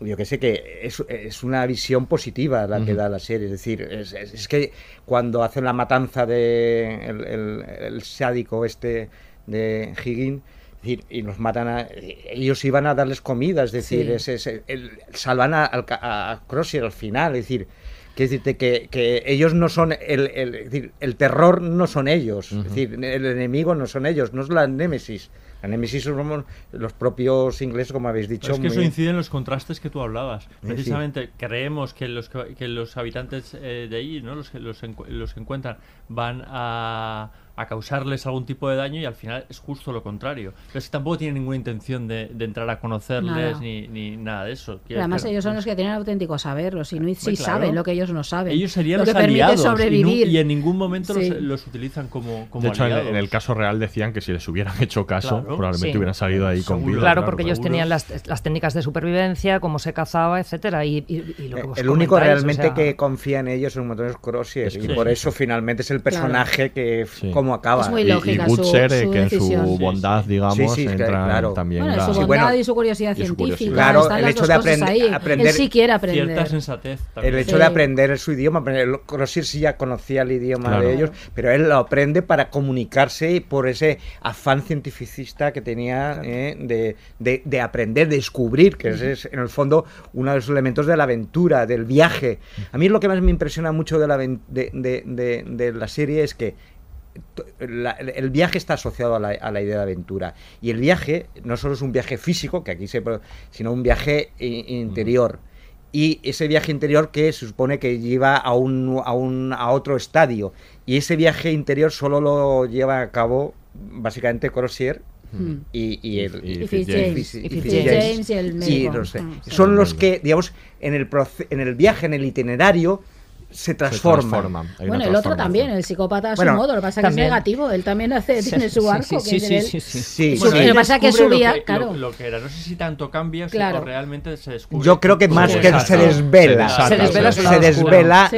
yo que sé que es, es una visión positiva la que da la serie. Es decir, es, es- es que cuando hacen la matanza de el, el- el sádico este de Higgin, decir, y los matan a, ellos iban a darles comida, es decir, Sí. es, es- el- salvan a, al ca- a Crozier al final, es decir, Que decirte que, que ellos no son el, el, es decir, el terror no son ellos, es decir, el enemigo no son ellos, no es la némesis. La némesis somos los propios ingleses, como habéis dicho. Pero es que muy- eso incide en los contrastes que tú hablabas. Sí, Precisamente creemos que los, que que los habitantes eh, de ahí, ¿no? los, que los, encu- los que encuentran, van a, a causarles algún tipo de daño y al final es justo lo contrario. Pero es que tampoco tienen ninguna intención de, de entrar a conocerles ni, ni nada de eso. Pero además ellos son los que tienen auténtico saber, los inuit sí claro. saben lo que ellos no saben. Ellos serían lo los que aliados y, sobrevivir. y en ningún momento Sí. los, los utilizan como, como De hecho, en, aliados. en el caso real decían que si les hubieran hecho caso, Claro. probablemente Sí. hubieran salido ahí con vida. Claro, porque ellos tenían las, las técnicas de supervivencia, cómo se cazaba, etcétera. Y, y- y lo que vos el único o realmente sea, que confía en ellos es un montón de Crozier Es y por eso finalmente es el personaje que cómo acaba. Es muy Y- lógica y, su- Butcher, eh, su que en su bondad, digamos, Sí, sí, entra claro. también Bueno, y la- su bondad bueno, y su curiosidad y su científica. curiosidad. Claro, están el hecho de aprend- ahí. aprender- Él sí quiere aprender. Cierta sensatez El también. hecho Sí. de aprender su idioma, aprender- Crozier sí ya conocía el idioma Claro. de ellos, pero él lo aprende para comunicarse y por ese afán cientificista que tenía eh, de, de- de aprender, de descubrir, que ese es en el fondo uno de los elementos de la aventura, del viaje. A mí lo que más me impresiona mucho de la, de, de- de- de la serie es que la- el viaje está asociado a la, a la idea de aventura. Y el viaje no solo es un viaje físico, que aquí se, sino un viaje interior. Y ese viaje interior que se supone que lleva a un, a un a otro estadio. Y ese viaje interior solo lo lleva a cabo básicamente Crozier Mm. y, y el Y. Fitz- Y el médico. los de- Mm, sí. son los que, digamos, en el, en el viaje, en el itinerario, se transforman. transforman. Hay una Bueno, el otro también, el psicópata a su Bueno, modo, lo que pasa es que también. es negativo, él también hace, Sí, tiene su arco. sí, que sí, sí, él- sí, sí. Sí, Bueno, sí. lo que pasa es que subía, lo que, claro. lo, lo que era. No sé si tanto cambia Claro. o realmente se descubre. Yo creo que más que se desvela. Se Se desvela su se lado oscuro. desvela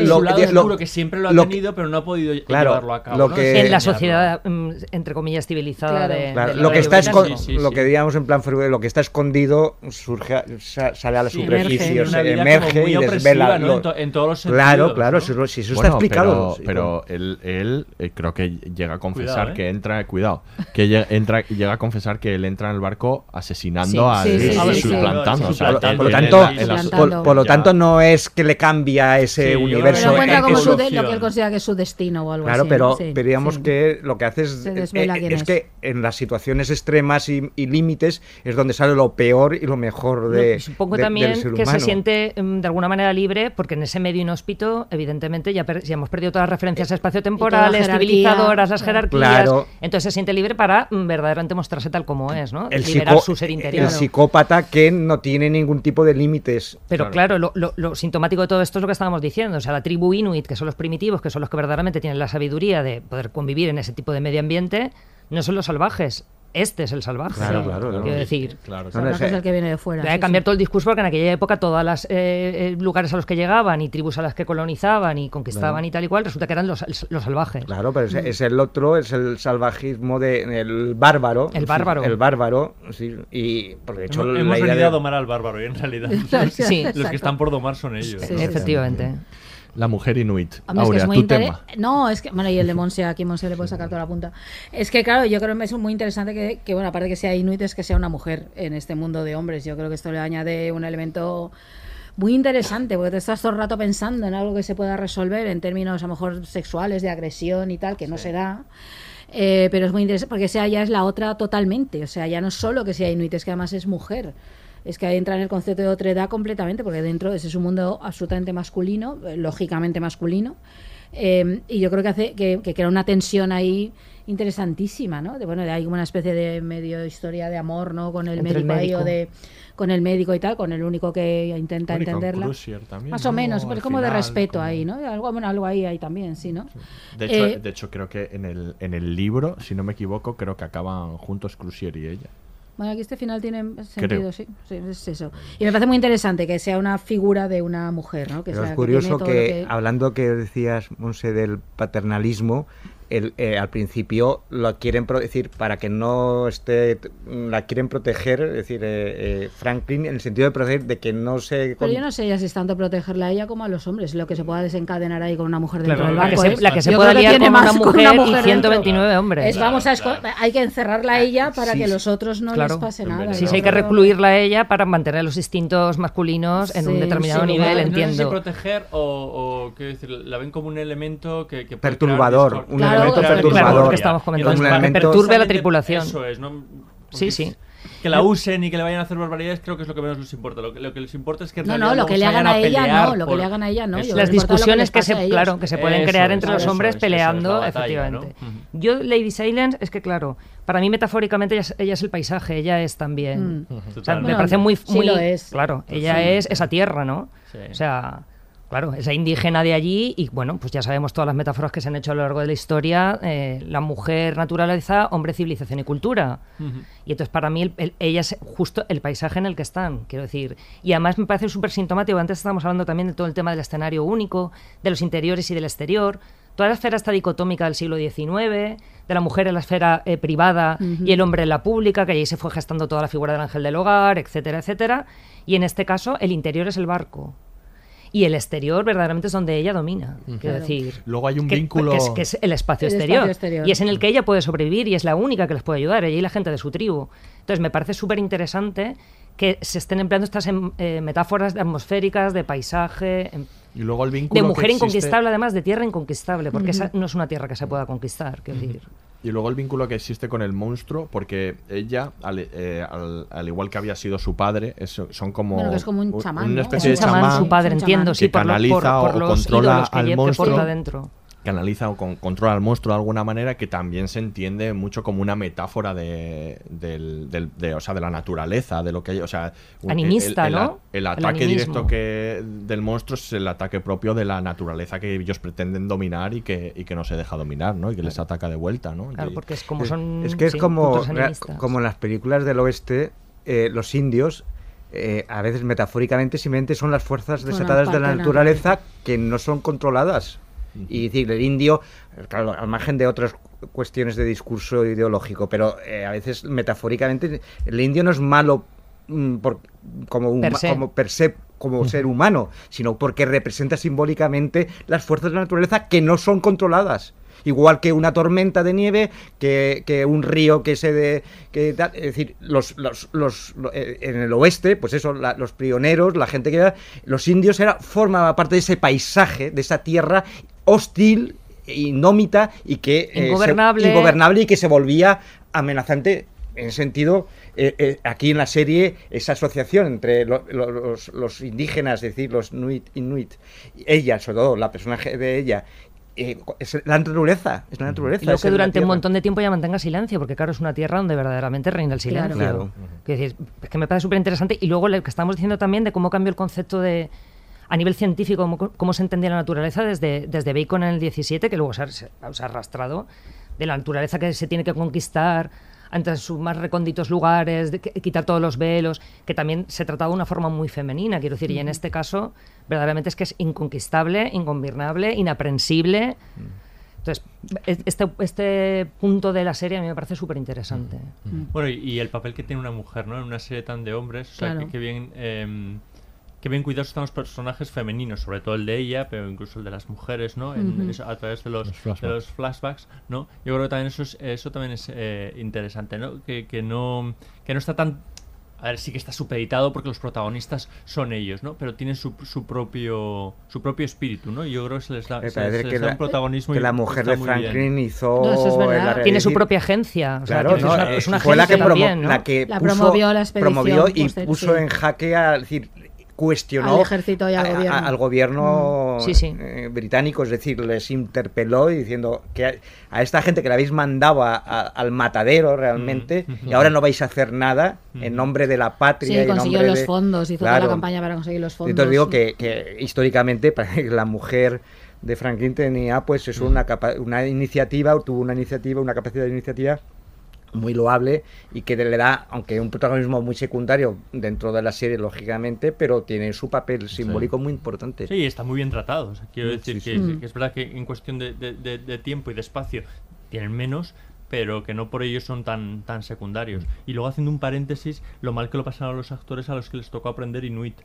lo, que siempre lo ha tenido, pero no ha podido Claro, llevarlo a cabo. lo ¿no? que- en la sociedad, mm, entre comillas, civilizada Claro. de, Claro, lo que está lo que digamos en plan lo que está escondido surge sale a la superficie, emerge. y desvela En to- en todos los Claro, sentidos, claro, ¿no? eso, si eso Bueno, está explicado. Pero, sí, pero él, él, eh, creo que llega a confesar Cuidado, ¿eh? que entra, cuidado, que lle- entra, llega a confesar que él entra en el barco asesinando Sí, al sí, sí, y sí, sí. suplantando. Por, lo tanto, en lo no es que le cambia ese Sí, universo. Pero encuentra eh, como es su lo- de- lo que él considera que es su destino o algo Claro, así. pero, ¿no? Sí, pero digamos sí. que lo que hace es, eh, quién es es. que en las situaciones extremas y, y límites es donde sale lo peor y lo mejor de, No, supongo de- también del ser que se siente mm, de alguna manera libre porque en ese medio inhóspito evidentemente ya, per- ya hemos perdido todas las referencias espaciotemporales, jerarquía. civilizadoras, las jerarquías. Claro. Entonces se siente libre para mm, verdaderamente mostrarse tal como es, ¿no? el, Liberar su ser interior. el psicópata que no tiene ningún tipo de límites. Pero claro, lo, lo- lo sintomático de todo esto es lo que estábamos diciendo. O sea, la tribu inuit, que son los primitivos, que son los que verdaderamente tienen la sabiduría de poder convivir en ese tipo de medio ambiente, no son los salvajes. Este es el salvaje. Claro, claro, claro. Quiero decir, Claro, Salvaje es el que viene de fuera. hay que sí, cambiar sí. todo el discurso porque en aquella época todas las eh, eh, lugares a los que llegaban y tribus a las que colonizaban y conquistaban Claro. y tal y cual, resulta que eran los, los salvajes. Claro, pero es, es el otro, es el salvajismo del bárbaro. El sí, bárbaro. El bárbaro, sí, y porque de hecho Hemos, la hemos idea venido de- a domar al bárbaro y en realidad <laughs> los, Sí. los que están por domar son ellos. Sí, ¿no? sí, Efectivamente. La mujer inuit. Hombre, es que Aurea, es muy tu tema. No, es que. Bueno, y el de Monse, aquí Monse le puede sacar toda la punta. Es que, claro, yo creo que es muy interesante que, que, bueno, aparte que sea inuit, es que sea una mujer en este mundo de hombres. Yo creo que esto le añade un elemento muy interesante, porque te estás todo el rato pensando en algo que se pueda resolver en términos, a lo mejor, sexuales, de agresión y tal, que no se da. Eh, pero es muy interesante porque sea ya es la otra totalmente. O sea, ya no es solo que sea inuit, es que además es mujer. Es que ahí entra en el concepto de otra edad completamente, porque dentro ese es un mundo absolutamente masculino, eh, lógicamente masculino. Eh, y yo creo que hace que, que crea una tensión ahí interesantísima, ¿no? De, bueno, de hay como una especie de medio historia de amor, ¿no? Con el médico ahí o de con el médico y tal, con el único que intenta entenderla. También, Más ¿no? o menos, pero como de respeto como- ahí, ¿no? Algo, bueno, algo ahí hay también, sí, ¿no? De hecho, Eh, de hecho, creo que en el, en el libro, si no me equivoco, creo que acaban juntos Crucier y ella. Bueno, aquí este final tiene sentido, sí, sí, es eso. Y me parece muy interesante que sea una figura de una mujer, ¿no? Que Pero sea, es curioso que- hablando que decías, Monse, del paternalismo, el, eh, al principio lo quieren pro- decir para que no esté la quieren proteger es decir eh, eh, Franklin en el sentido de proteger de que no se Pero yo no sé ya si es tanto protegerla a ella como a los hombres, lo que se pueda desencadenar ahí con una mujer dentro Claro, del la que barco. se- ¿eh? la que se Yo pueda creo liar tiene con una más mujer y dentro. 129 hombres. Es, vamos a hay que encerrarla a ella para Sí, que los otros no Claro. les pase nada. Sí, sí, hay que recluirla a ella para mantener los instintos masculinos en un Sí, determinado sí, nivel, vale. No sé si entiendo. proteger o, o quiero decir, la ven como un elemento que, que Perturbador, un elemento perturbador. que estamos comentando. para elemento- perturbe a la tripulación. Eso es, ¿no? Sí, sí. Que la usen y que le vayan a hacer barbaridades creo que es lo que menos les importa. Lo que, lo que les importa es que en No, no, lo que le hagan a ella no, lo que le hagan a ella no. Las discusiones que, pase se, claro, que se pueden Eso crear entre los eso hombres es, eso peleando, batalla, efectivamente. ¿no? Ujú. Yo, Lady Silence, es que claro, para mí metafóricamente ella es, ella es el paisaje, ella es también. Mm. O sea, me parece muy. Sí muy lo es. Claro, ella Sí. es esa tierra, ¿no? Sí. O sea. Claro, esa indígena de allí y bueno, pues ya sabemos todas las metáforas que se han hecho a lo largo de la historia, eh, la mujer naturaleza, hombre civilización y cultura. Ujú. Y entonces para mí el- el- ella es justo el paisaje en el que están, quiero decir. Y además me parece súper sintomático, antes estábamos hablando también de todo el tema del escenario único, de los interiores y del exterior. Toda la esfera está dicotómica del siglo XIX, de la mujer en la esfera eh, privada y el hombre en la pública, que allí se fue gestando toda la figura del ángel del hogar, etcétera, etcétera. Y en este caso el interior es el barco. Y el exterior verdaderamente es donde ella domina, quiero decir. Luego hay un que, vínculo- Que es, que es el espacio El exterior. espacio exterior. Y es en el que ella puede sobrevivir y es la única que les puede ayudar, ella y la gente de su tribu. Entonces me parece súper interesante que se estén empleando estas em, eh, metáforas de atmosféricas, de paisaje, em, Y luego el vínculo de mujer inconquistable, además de tierra inconquistable, porque esa no es una tierra que se pueda conquistar, quiero decir. Y luego el vínculo que existe con el monstruo, porque ella, al, eh, al- al igual que había sido su padre, es- son como, Bueno, que es como un chamán, una ¿no? especie Es de un chamán, chamán su padre, entiendo, sí, que por, lo- por- canaliza por o controla que, al monstruo. porta dentro. Canaliza o con- controla al monstruo de alguna manera que también se entiende mucho como una metáfora de, del, del- de, o sea, de la naturaleza, de lo que hay, o sea, un- Animista, el, el- ¿no? El, El ataque directo que del monstruo es el ataque propio de la naturaleza que ellos pretenden dominar y que, y que no se deja dominar, ¿no? Y que les ataca de vuelta, ¿no? Claro, Y- porque es como son. es que es sí, como, como en las películas del oeste, eh, los indios, eh, a veces metafóricamente, simplemente son las fuerzas desatadas de la naturaleza que no son controladas. Y decir, el indio, claro, al margen de otras cuestiones de discurso ideológico, pero eh, a veces metafóricamente el indio no es malo mm, por- como, un, Per se. como per se, como ser humano, sino porque representa simbólicamente las fuerzas de la naturaleza que no son controladas. Igual que una tormenta de nieve, que, que un río que se de. Que, es decir, los, los, los- lo- eh, en el oeste, pues eso, la- los pioneros, la gente que. Los indios era, formaba parte de ese paisaje, de esa tierra hostil, indómita y que. eh, se- Ingobernable. ingobernable y que se volvía amenazante en ese sentido, eh, eh, aquí en la serie, esa asociación entre lo- lo- los, los indígenas, es decir, los Nuit, Inuit, ella, sobre todo la personaje de ella, eh, es la naturaleza, es la naturaleza. Es que durante un montón de tiempo ya mantenga silencio, porque claro, es una tierra donde verdaderamente reina el silencio. Claro. Quiero decir, es que me parece súper interesante. Y luego lo que estamos diciendo también de cómo cambió el concepto de, a nivel científico, cómo, cómo se entendía la naturaleza desde, desde Bacon en el 17, que luego se ha, se ha arrastrado, de la naturaleza que se tiene que conquistar ante sus más recónditos lugares, de quitar todos los velos, que también se trataba de una forma muy femenina, quiero decir, y en este caso verdaderamente es que es inconquistable, ingobernable, inaprensible. Entonces, es- este, este punto de la serie a mí me parece súper interesante. Bueno, y, y el papel que tiene una mujer, ¿no? En una serie tan de hombres, o sea, Claro. que, que bien... em, que bien cuidados están los personajes femeninos, sobre todo el de ella, pero incluso el de las mujeres, ¿no? En- Ujú. eso, a través de los, Los flashbacks. de los flashbacks, ¿no? Yo creo que también eso es, eso también es eh, interesante, ¿no? Que, que no que no está tan a ver, sí que está supeditado porque los protagonistas son ellos, ¿no? Pero tienen su, su propio su propio espíritu, ¿no? Y yo creo que se les da, Me se- parece se que les da la- un protagonismo que y la mujer de. Franklin hizo No, eso es verdad. el- Tiene su propia agencia. O sea, Claro, es una- Eh, es una fue la que, agencia promo- también, ¿no? la que La puso- promovió la expedición promovió y puso sí. en jaque a, es decir, cuestionó Al ejército y al a- a- gobierno. al gobierno Mm. Sí, sí. eh, británico, es decir, les interpeló y diciendo que a, a esta gente que la habéis mandado a- a- al matadero realmente Mm. y ahora no vais a hacer nada en nombre de la patria Sí, y en consiguió nombre los de- fondos, hizo toda Claro. la campaña para conseguir los fondos. Entonces digo que, que históricamente <laughs> para que la mujer de Franklin tenía pues es una, capa- una iniciativa, tuvo una iniciativa, una capacidad de iniciativa muy loable y que le da, aunque un protagonismo muy secundario dentro de la serie, lógicamente, pero tiene su papel simbólico muy importante. Sí, está muy bien tratado. O sea, quiero decir sí, que, sí. que es verdad que en cuestión de, de- de- de tiempo y de espacio tienen menos, pero que no por ello son tan, tan secundarios. Y luego haciendo un paréntesis, lo mal que lo pasaron a los actores a los que les tocó aprender Inuit.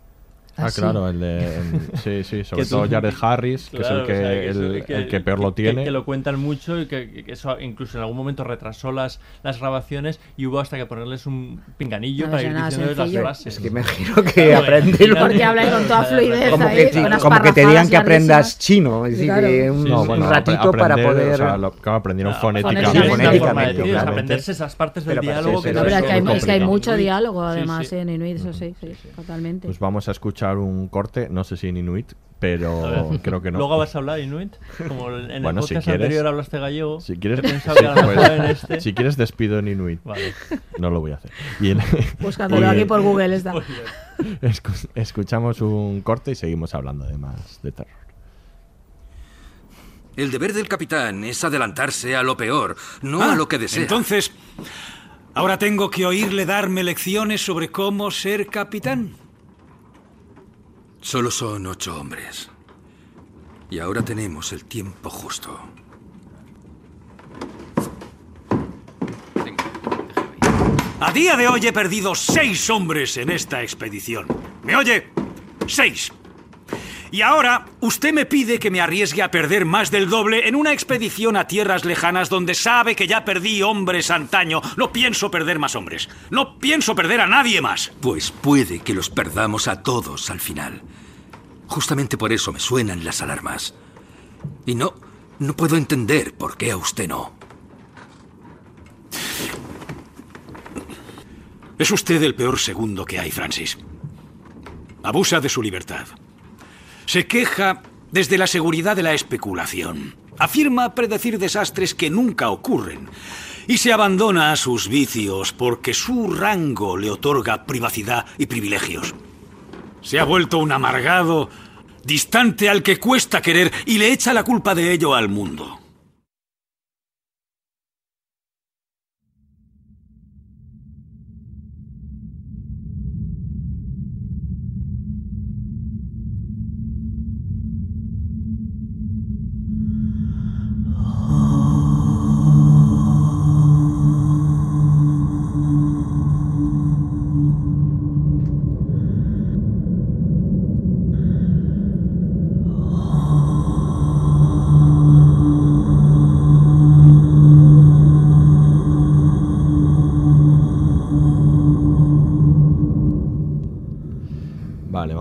Ah, claro, el de. en- sí, sí, <laughs> sobre Que todo Jared Harris, que Claro, es el que, o sea, eso- el, el que peor lo que- tiene. Que, lo cuentan mucho y que, que eso incluso en algún momento retrasó las, las grabaciones y hubo hasta que ponerles un pinganillo No para ir diciéndoles las frases. Es que me imagino que aprender. Porque hablan con toda fluidez Como ahí, que, con unas como que te digan que aprendas chino, es decir, Claro. que un, No, un bueno, ratito apre- para aprender, poder. o sea, lo- claro, aprendieron Ah, fonéticamente. claro. aprenderse esas partes del diálogo sí, que sí, es que hay, que mucho diálogo, Sí, además, sí. en Inuit, eso sí, sí, totalmente. Pues vamos a escuchar un corte, no sé si en Inuit, pero creo que no. Luego vas a hablar Inuit, como en el <laughs> Bueno, si podcast quieres- anterior hablaste gallego. Si quieres, lo pues, en este... si quieres despido en Inuit. Vale. No lo voy a hacer. Y en- Buscándolo <laughs> y- aquí por Google está. escu- escuchamos un corte y seguimos hablando de más de terror. El deber del capitán es adelantarse a lo peor, no Ah, a lo que desea. Entonces, ahora tengo que oírle darme lecciones sobre cómo ser capitán. Solo son ocho hombres. Y ahora tenemos el tiempo justo. A día de hoy he perdido seis hombres en esta expedición. ¿Me oye? Seis. Y ahora usted me pide que me arriesgue a perder más del doble en una expedición a tierras lejanas donde sabe que ya perdí hombres antaño. No pienso perder más hombres. No pienso perder a nadie más. Pues puede que los perdamos a todos al final. Justamente por eso me suenan las alarmas. Y no, no puedo entender por qué a usted no. Es usted el peor segundo que hay, Francis. Abusa de su libertad. Se queja desde la seguridad de la especulación. Afirma predecir desastres que nunca ocurren. Y se abandona a sus vicios porque su rango le otorga privacidad y privilegios. Se ha vuelto un amargado, distante al que cuesta querer y le echa la culpa de ello al mundo.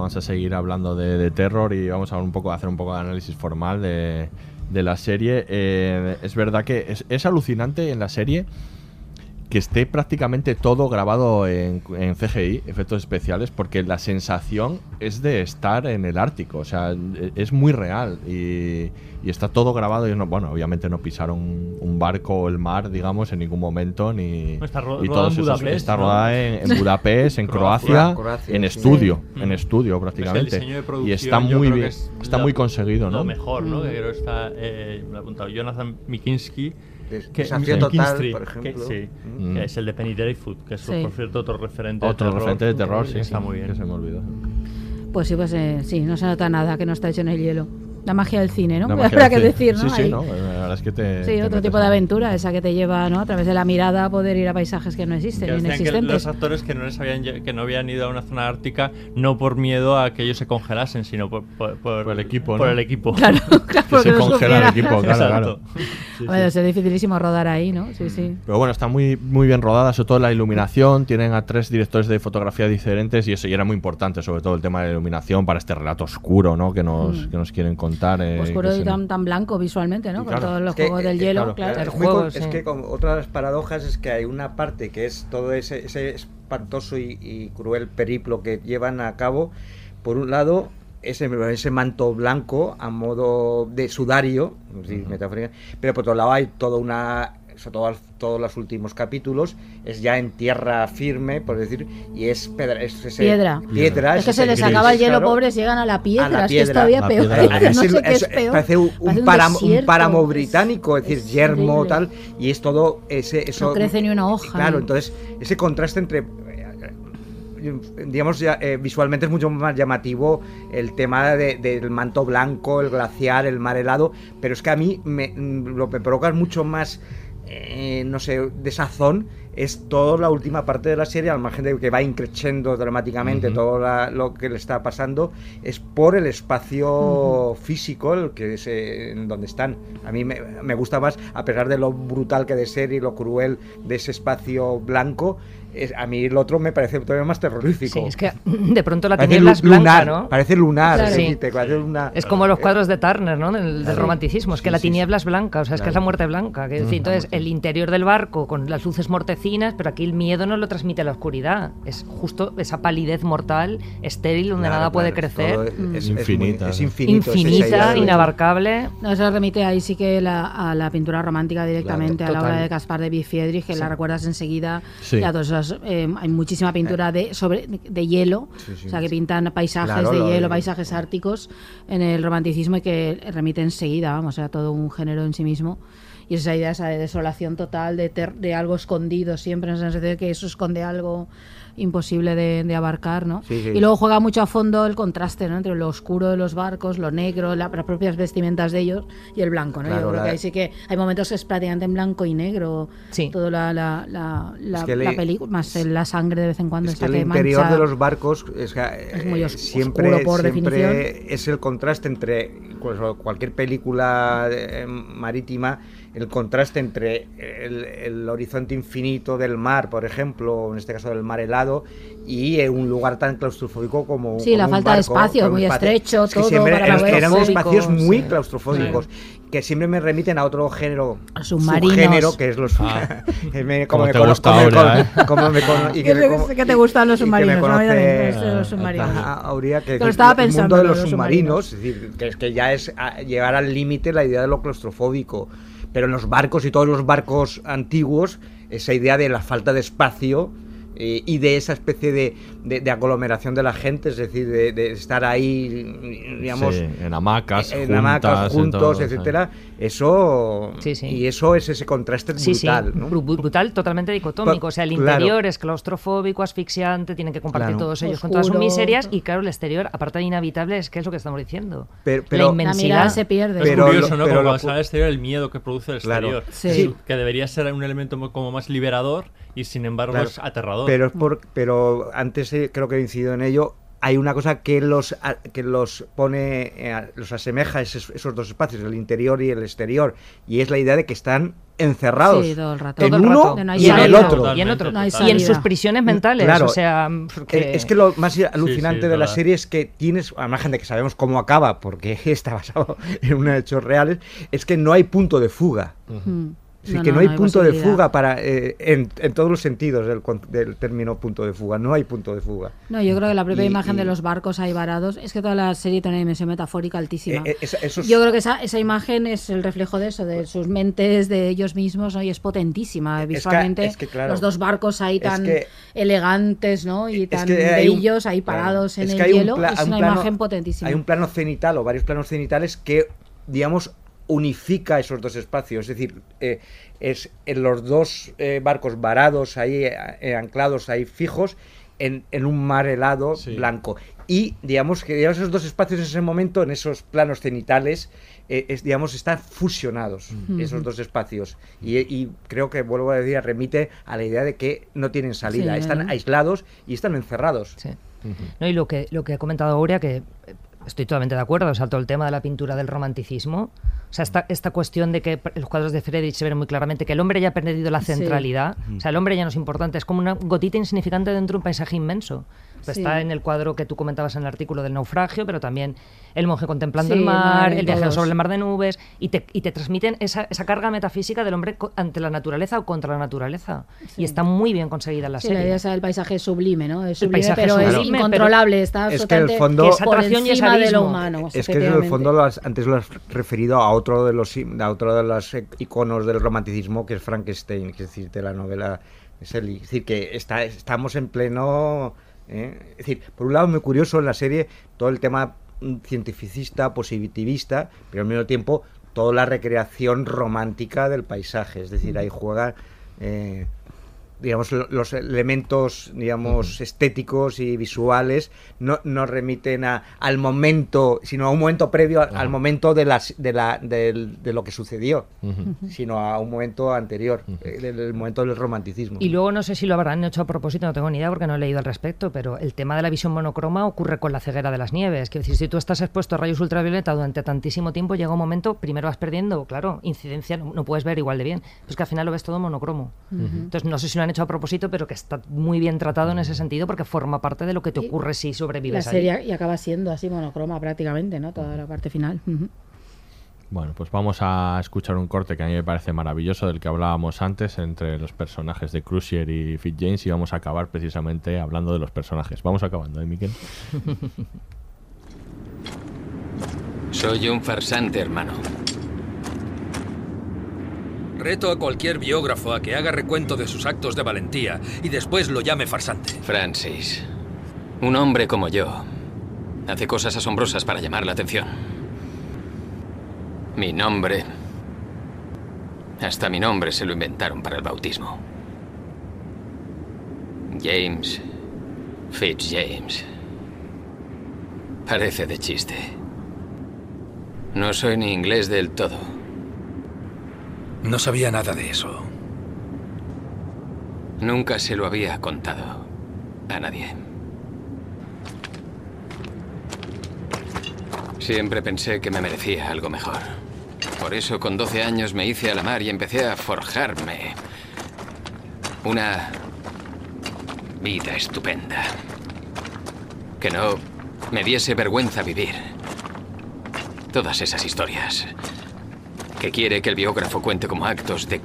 Vamos a seguir hablando de, terror y vamos a un poco, a hacer un poco de análisis formal de, la serie. Eh, es verdad que es alucinante en la serie que esté prácticamente todo grabado en, en CGI, efectos especiales, porque la sensación es de estar en el Ártico, o sea, es muy real y, y está todo grabado y no, bueno, obviamente no pisaron un barco o el mar, digamos, en ningún momento ni Está ro- y rodada todos en esos- Budapest, está ¿no? rodada en, en Budapest, en <laughs> Croacia. Croacia, Croacia, en estudio, Sí. en Mm. estudio Es que el prácticamente diseño de y producción está muy creo que bien, es está la- muy conseguido, ¿no? Lo mejor, ¿no? Que creo que está, eh, me he apuntado, Jonathan Mikinski. Que- Desafío Total, McKinstry, por que- ejemplo. sí, Mm. que es el de Penny Dreadful, que es, Sí. por cierto, otro referente Otro de terror. referente de terror, sí, Está muy bien. que se me olvidó. Pues sí, pues eh, sí, no se nota nada que no está hecho en el hielo. La magia del cine, ¿no? La magia Habrá del que cine. decir, ¿no? Sí, sí, Ahí. no, la verdad es que te Sí, te otro tipo de en- aventura, esa que te lleva, ¿no? A través de la mirada a poder ir a paisajes que no existen, Que decían que inexistentes. los actores que no les habían que no habían ido a una zona ártica no por miedo a que ellos se congelasen, sino por, por, por- el equipo, por ¿no? el equipo. <laughs> Claro, claro, se no congela el equipo, claro, claro. Sí, Bueno, <laughs> sí. es dificilísimo rodar ahí, ¿no? Sí, sí. Pero bueno, está muy, muy bien rodada, sobre todo la iluminación. Tienen a tres directores de fotografía diferentes y eso y era muy importante, sobre todo el tema de la iluminación para este relato oscuro, ¿no? Que nos, Mm. que nos quieren contar. Eh, Oscuro que y se- tan, tan blanco visualmente, ¿no? Y Con claro, todos los es que, juegos del eh, hielo, claro, claro. Es, El juego, con- es sí. que con otra de las paradojas es que hay una parte que es todo ese, ese espantoso y, y cruel periplo que llevan a cabo. Por un lado, ese, ese manto blanco a modo de sudario, decir, metafórica, pero por otro lado hay toda una sobre todo todos los últimos capítulos, es ya en tierra firme, por decir, y es, pedra, es ese- Piedra. piedra, Es que se les acaba el hielo, claro. pobres, llegan a la piedra. A la es que es piedra. todavía peor. piedra. no Es sé qué es, es- peor. Parece un, Parece un páramo, un páramo británico, es decir, yermo, tal, y es todo ese... Eso, No crece ni una hoja. Claro, ni- entonces ese contraste entre eh, digamos ya, eh, visualmente es mucho más llamativo el tema de- del manto blanco, el glaciar, el mar helado, pero es que a mí me, mm, lo que me provoca mucho más eh, no sé, de sazón es toda la última parte de la serie, al margen de que va increciendo dramáticamente todo la- lo que le está pasando, es por el espacio físico el que es, eh, en donde están. A mí me, me gusta más, a pesar de lo brutal que de ser y lo cruel de ese espacio blanco, es- a mí el otro me parece todavía más terrorífico. Sí, es que <laughs> de pronto la tiniebla es blanca, lunar, ¿no? Parece lunar, Claro. Sí. te parece una- Es como los cuadros de Turner, ¿no? Del, del Claro. romanticismo. Es que Sí, la sí, tiniebla es blanca, o sea, es que es la Claro. muerte blanca. Que, Mm. entonces, el interior del barco con las luces mortecinas, pero aquí el miedo no lo transmite la oscuridad. Es justo esa palidez mortal, estéril, donde Claro, nada puede claro, crecer. todo es- es- es muy- Infinita, es ¿no? infinito, Infinita, inabarcable. No, eso remite ahí sí que la- a la pintura romántica directamente, Claro, a la obra de Caspar de Friedrich, que Sí. la recuerdas enseguida. Sí. Y a todos eh, hay muchísima pintura de, sobre, de hielo, Sí, sí. o sea, que pintan paisajes Claro, de lo hielo, paisajes árticos en el romanticismo y que remite enseguida, vamos, a todo un género en sí mismo. Y esa idea esa de desolación total, de, ter- de algo escondido siempre, en el sentido de que eso esconde algo imposible de, de abarcar, ¿no? Sí, sí. Y luego juega mucho a fondo el contraste, ¿no? Entre lo oscuro de los barcos, lo negro, la- las propias vestimentas de ellos y el blanco, ¿no? Claro, Yo creo que ahí sí que hay momentos que es prácticamente en blanco y negro. Sí. Toda la, la, la, la, Es que la le- película, más la sangre de vez en cuando Es que está el que interior mancha. de los barcos es, que, Es muy eh, os- siempre, oscuro por siempre definición. es el contraste entre pues, cualquier película eh, marítima, el contraste entre el, el horizonte infinito del mar, por ejemplo, o en este caso del mar helado, y eh, un lugar tan claustrofóbico como, Sí, como la un falta de barco, espacio, como un muy espacio. estrecho, Es que todo siempre para eran, ver eran espacios muy sí. claustrofóbicos que siempre me remiten a otro género submarinos. subgénero que es los Ah. <laughs> me- Como me te cono- gusta como me ahora, cono- ¿eh? <laughs> como me cono- y <laughs> Que me que te gustan los que me submarinos, ¿no? Me conoce gustan los submarinos. a- a Aurea, que, Que lo que estaba el pensando, mundo de lo los de los submarinos, es decir, que, es que ya es llegar al límite la idea de lo claustrofóbico. Pero en los barcos y todos los barcos antiguos, esa idea de la falta de espacio eh, y de esa especie de, de- de aglomeración de la gente, es decir, de, de estar ahí, digamos, Sí, en hamacas, en juntas, hamacas, juntos, todo, sí. etcétera, eso Sí, sí. y eso es ese contraste Sí, brutal, sí, ¿no? bru- brutal, totalmente dicotómico. Pa- O sea, el claro. interior es claustrofóbico, asfixiante, tienen que compartir Claro. todos ellos con todas sus miserias. Y claro, el exterior, aparte de inhabitable, es que es lo que estamos diciendo. Pero- la pero- La inmensidad. mirada se pierde. Es Pero curioso, lo- ¿no? pero Como lo al exterior, el miedo que produce el Claro. exterior. Sí. Que debería ser un elemento mo- como más liberador y sin embargo Claro. es aterrador. Pero, es por, pero antes eh, creo que he incidido en ello. Hay una cosa que los, a- que los pone, eh, a- los asemeja esos, esos dos espacios, el interior y el exterior, y es la idea de que están encerrados Sí, todo el rato. en Todo el uno rato. No y en el otro. Y en otro. No hay y en salida. sus prisiones mentales. Claro. O sea, porque- Eh, Es que lo más alucinante sí, de la serie es que tienes, al margen de que sabemos cómo acaba, porque <laughs> está basado en unos hechos reales, es que no hay punto de fuga. Mm. Sí, que no, hay punto de fuga para eh, en, en todos los sentidos del, del término punto de fuga. No hay punto de fuga. No, yo creo que la propia Y- imagen y- de los barcos ahí varados es que toda la serie tiene una dimensión metafórica altísima. Eh, eh, esa- esos- Yo creo que esa, esa imagen es el reflejo de eso, de sus mentes, de ellos mismos, ¿no? y es potentísima. Visualmente, es que, claro, los dos barcos ahí tan que- elegantes, ¿no? Y tan un- bellos ahí claro, parados en el un hielo, es un una plano- imagen potentísima. Hay un plano cenital o varios planos cenitales que, digamos, unifica esos dos espacios. Es decir, eh, es en los dos eh, barcos varados ahí, eh, anclados ahí fijos, en, en un mar helado blanco. Y digamos que digamos, esos dos espacios en ese momento, en esos planos cenitales, eh, es, digamos, están fusionados Mm. esos dos espacios. Y, y creo que, vuelvo a decir, remite a la idea de que no tienen salida, Sí, están aislados y están encerrados. Sí. No, y lo que, lo que ha comentado Aurea, que eh, estoy totalmente de acuerdo, o sea, todo el tema de la pintura del romanticismo, o sea, esta, esta cuestión de que los cuadros de Friedrich se ven muy claramente que el hombre ya ha perdido la Sí. centralidad, o sea, el hombre ya no es importante, es como una gotita insignificante dentro de un paisaje inmenso. Pues está en el cuadro que tú comentabas en el artículo del naufragio, pero también el monje contemplando el mar, el viaje sobre el mar de nubes, y te, y te transmiten esa, esa, carga metafísica del hombre ante la naturaleza o contra la naturaleza. Y está muy bien conseguida en la serie. La idea es el paisaje sublime, ¿no? Es sublime, pero es incontrolable, está es que el fondo, que por encima de lo humano. Es que en el fondo lo has, antes lo has referido a otro de los a otro de los iconos del romanticismo que es Frankenstein, que es decir, de la novela es, decir, que está, estamos en pleno... ¿eh? Es decir, por un lado muy curioso en la serie todo el tema cientificista, positivista, pero al mismo tiempo toda la recreación romántica del paisaje. Es decir, ahí juega... Eh, digamos, los elementos, digamos, estéticos y visuales no, no remiten a, al momento, sino a un momento previo al momento de, las, de, la, de, lo que sucedió, sino a un momento anterior, el, el, momento del romanticismo. Y luego no sé si lo habrán hecho a propósito, no tengo ni idea porque no he leído al respecto, pero el tema de la visión monocroma ocurre con la ceguera de las nieves. Que decir, si tú estás expuesto a rayos ultravioleta durante tantísimo tiempo, llega un momento, primero vas perdiendo, claro, incidencia, no, puedes ver igual de bien. Pues que al final lo ves todo monocromo. Entonces no sé si lo han hecho a propósito, pero que está muy bien tratado en ese sentido porque forma parte de lo que te ocurre si sobrevives. La serie y acaba siendo así monocroma prácticamente, ¿no? Toda la parte final. Bueno, pues vamos a escuchar un corte que a mí me parece maravilloso del que hablábamos antes entre los personajes de Crucier y James y vamos a acabar precisamente hablando de los personajes. Vamos acabando, ¿eh, Miquel? <laughs> Soy un farsante, hermano. Reto a cualquier biógrafo a que haga recuento de sus actos de valentía y después lo llame farsante. Francis, un hombre como yo hace cosas asombrosas para llamar la atención. Mi nombre... Hasta mi nombre se lo inventaron para el bautismo. James Fitzjames. Parece de chiste. No soy ni inglés del todo. No sabía nada de eso. Nunca se lo había contado a nadie. Siempre pensé que me merecía algo mejor. Por eso con 12 años me hice a la mar y empecé a forjarme una vida estupenda. Que no me diese vergüenza vivir. Todas esas historias que quiere que el biógrafo cuente como actos de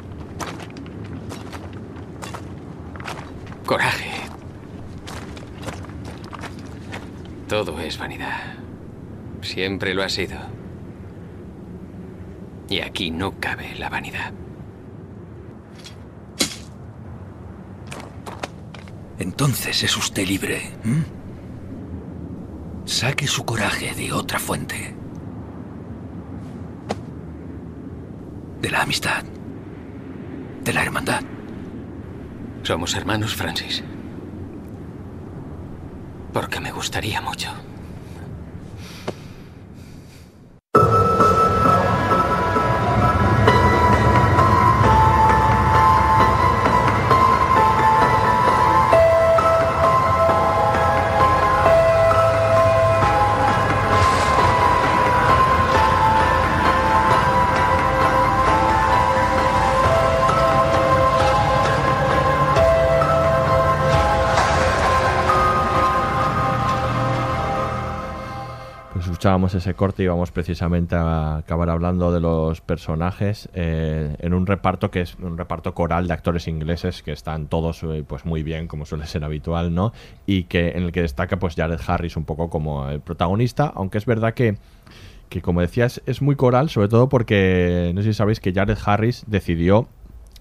coraje. Todo es vanidad. Siempre lo ha sido. Y aquí no cabe la vanidad. Entonces es usted libre. Saque su coraje de otra fuente. De la amistad, de la hermandad. Somos hermanos, Francis. Porque me gustaría mucho. Escuchábamos ese corte y vamos precisamente a acabar hablando de los personajes eh, en un reparto que es un reparto coral de actores ingleses que están todos eh, pues muy bien como suele ser habitual no y que en el que destaca pues Jared Harris un poco como el protagonista aunque es verdad que que como decías es muy coral sobre todo porque no sé si sabéis que Jared Harris decidió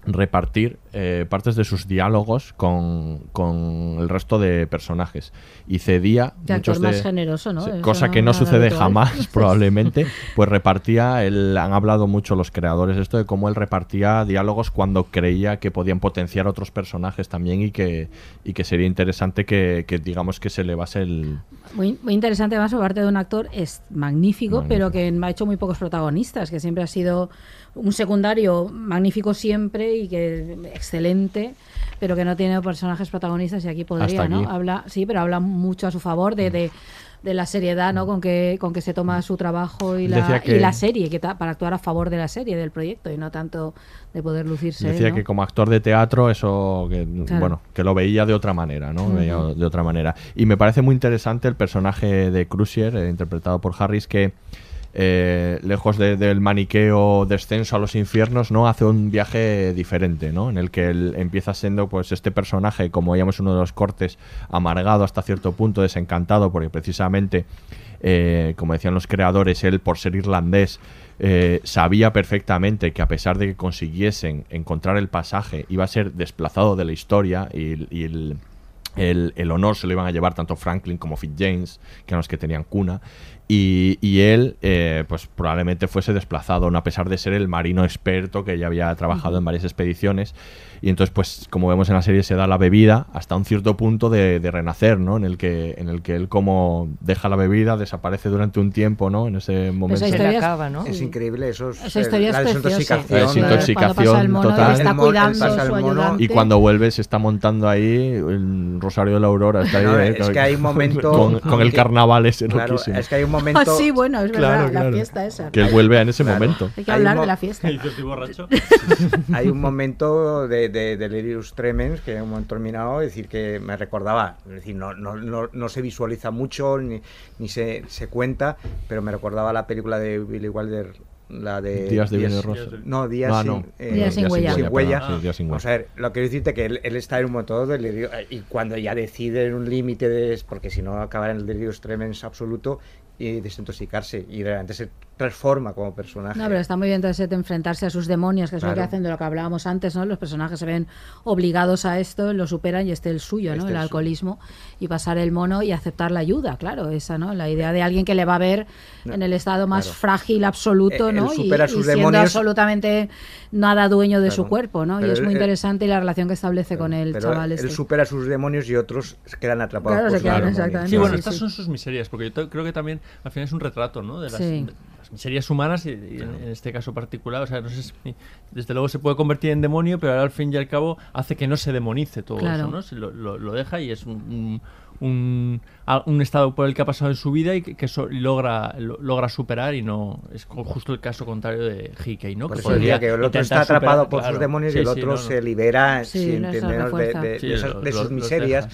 repartir eh, partes de sus diálogos con, con, el resto de personajes. Y cedía muchos de, más generoso, ¿no? cosa que no sucede jamás <laughs> probablemente. Pues repartía él, han hablado mucho los creadores esto de cómo él repartía diálogos cuando creía que podían potenciar otros personajes también y que y que sería interesante que, digamos que se le base el muy, muy interesante además por parte de un actor es magnífico, pero que ha hecho muy pocos protagonistas que siempre ha sido un secundario magnífico siempre y que excelente, pero que no tiene personajes protagonistas y aquí podría, ¿no? Habla, sí, pero habla mucho a su favor de, de la seriedad ¿no? con, que, con que se toma su trabajo y la, que- y la serie, que ta- para actuar a favor de la serie, del proyecto, y no tanto de poder lucirse. Decía ¿no? que como actor de teatro eso que Claro. bueno que lo veía de otra manera no. Veía de otra manera y me parece muy interesante el personaje de Crucier eh, interpretado por Harris que eh, lejos de- del maniqueo descenso a los infiernos no hace un viaje diferente no en el que él empieza siendo pues este personaje como veíamos uno de los cortes amargado hasta cierto punto desencantado porque precisamente eh, como decían los creadores, él por ser irlandés eh, sabía perfectamente que a pesar de que consiguiesen encontrar el pasaje, iba a ser desplazado de la historia y, y el, el- el honor se lo iban a llevar tanto Franklin como Fitzjames, que eran los que tenían cuna, y, y él eh, pues probablemente fuese desplazado, no a pesar de ser el marino experto que ya había trabajado en varias expediciones. Y entonces, pues, como vemos en la serie, se da la bebida hasta un cierto punto de, de renacer, ¿no? En el que, en el que él como deja la bebida, desaparece durante un tiempo, ¿no? En ese momento. historia es- acaba, ¿no? Es increíble eso. es, Esa historia es la desintoxicación. Es intoxicación mono total. está El el cuidando su el ayudante. Y cuando vuelve se está montando ahí el Rosario de la Aurora. Está ahí, No, eh, es que hay un momento Con, con el carnaval ese Claro, loquísimo. es que hay un <laughs> momento. Ah, sí, bueno, es verdad, Claro, la claro. fiesta esa. Que él vuelve en ese Claro. momento. Hay que hablar de la fiesta. <laughs> Y yo estoy borracho. <laughs> Hay un momento de, de, de Delirious Tremens que en un momento terminado, es decir, que me recordaba, es decir, no, no, no, no se visualiza mucho ni, ni se, se cuenta, pero me recordaba la película de Billy Wilder, la de... Días de Viernes Rosa. No, Días, Ah, sin, eh, Días sin huella. sin huella. perdón, sí, Días sin huella. a ver, lo que quiero decirte que él, él está en un momento eh, y cuando ya decide en un límite de... porque si no acabará en el Delirious Tremens absoluto y desintoxicarse y realmente se transforma como personaje. No, pero está muy bien entonces enfrentarse a sus demonios, que es lo que hacen de lo que hablábamos antes, ¿no? Los personajes se ven obligados a esto, lo superan y este el suyo, ¿no? Este el el alcoholismo y pasar el mono y aceptar la ayuda, claro, esa, ¿no? La idea de alguien que le va a ver No, en el estado más claro. frágil absoluto, Eh, él ¿no? Y- supera y, sus siendo demonios. absolutamente nada dueño de su cuerpo, ¿no? Y es él- muy él- interesante y la relación que establece con el pero chaval él este. supera sus demonios y otros quedan atrapados Claro, por se quedan. Sí, bueno, Sí, estas sí. son sus miserias, porque yo creo que también al final es un retrato, ¿no? De las, Sí. Miserias humanas y, y en, en este caso particular, o sea, no sé si desde luego se puede convertir en demonio, pero ahora al fin y al cabo hace que no se demonice todo Claro. eso, ¿no? Se lo, lo- lo deja y es un, un, un- un estado por el que ha pasado en su vida y que, que so- logra lo- logra superar y no es justo el caso contrario de Hickey, ¿no? Por Que podría el otro está atrapado superar, por claro. sus demonios Sí, y el otro no. se libera Sí, sin de, refuerza. de- Sí, de esas- lo- de lo- sus miserias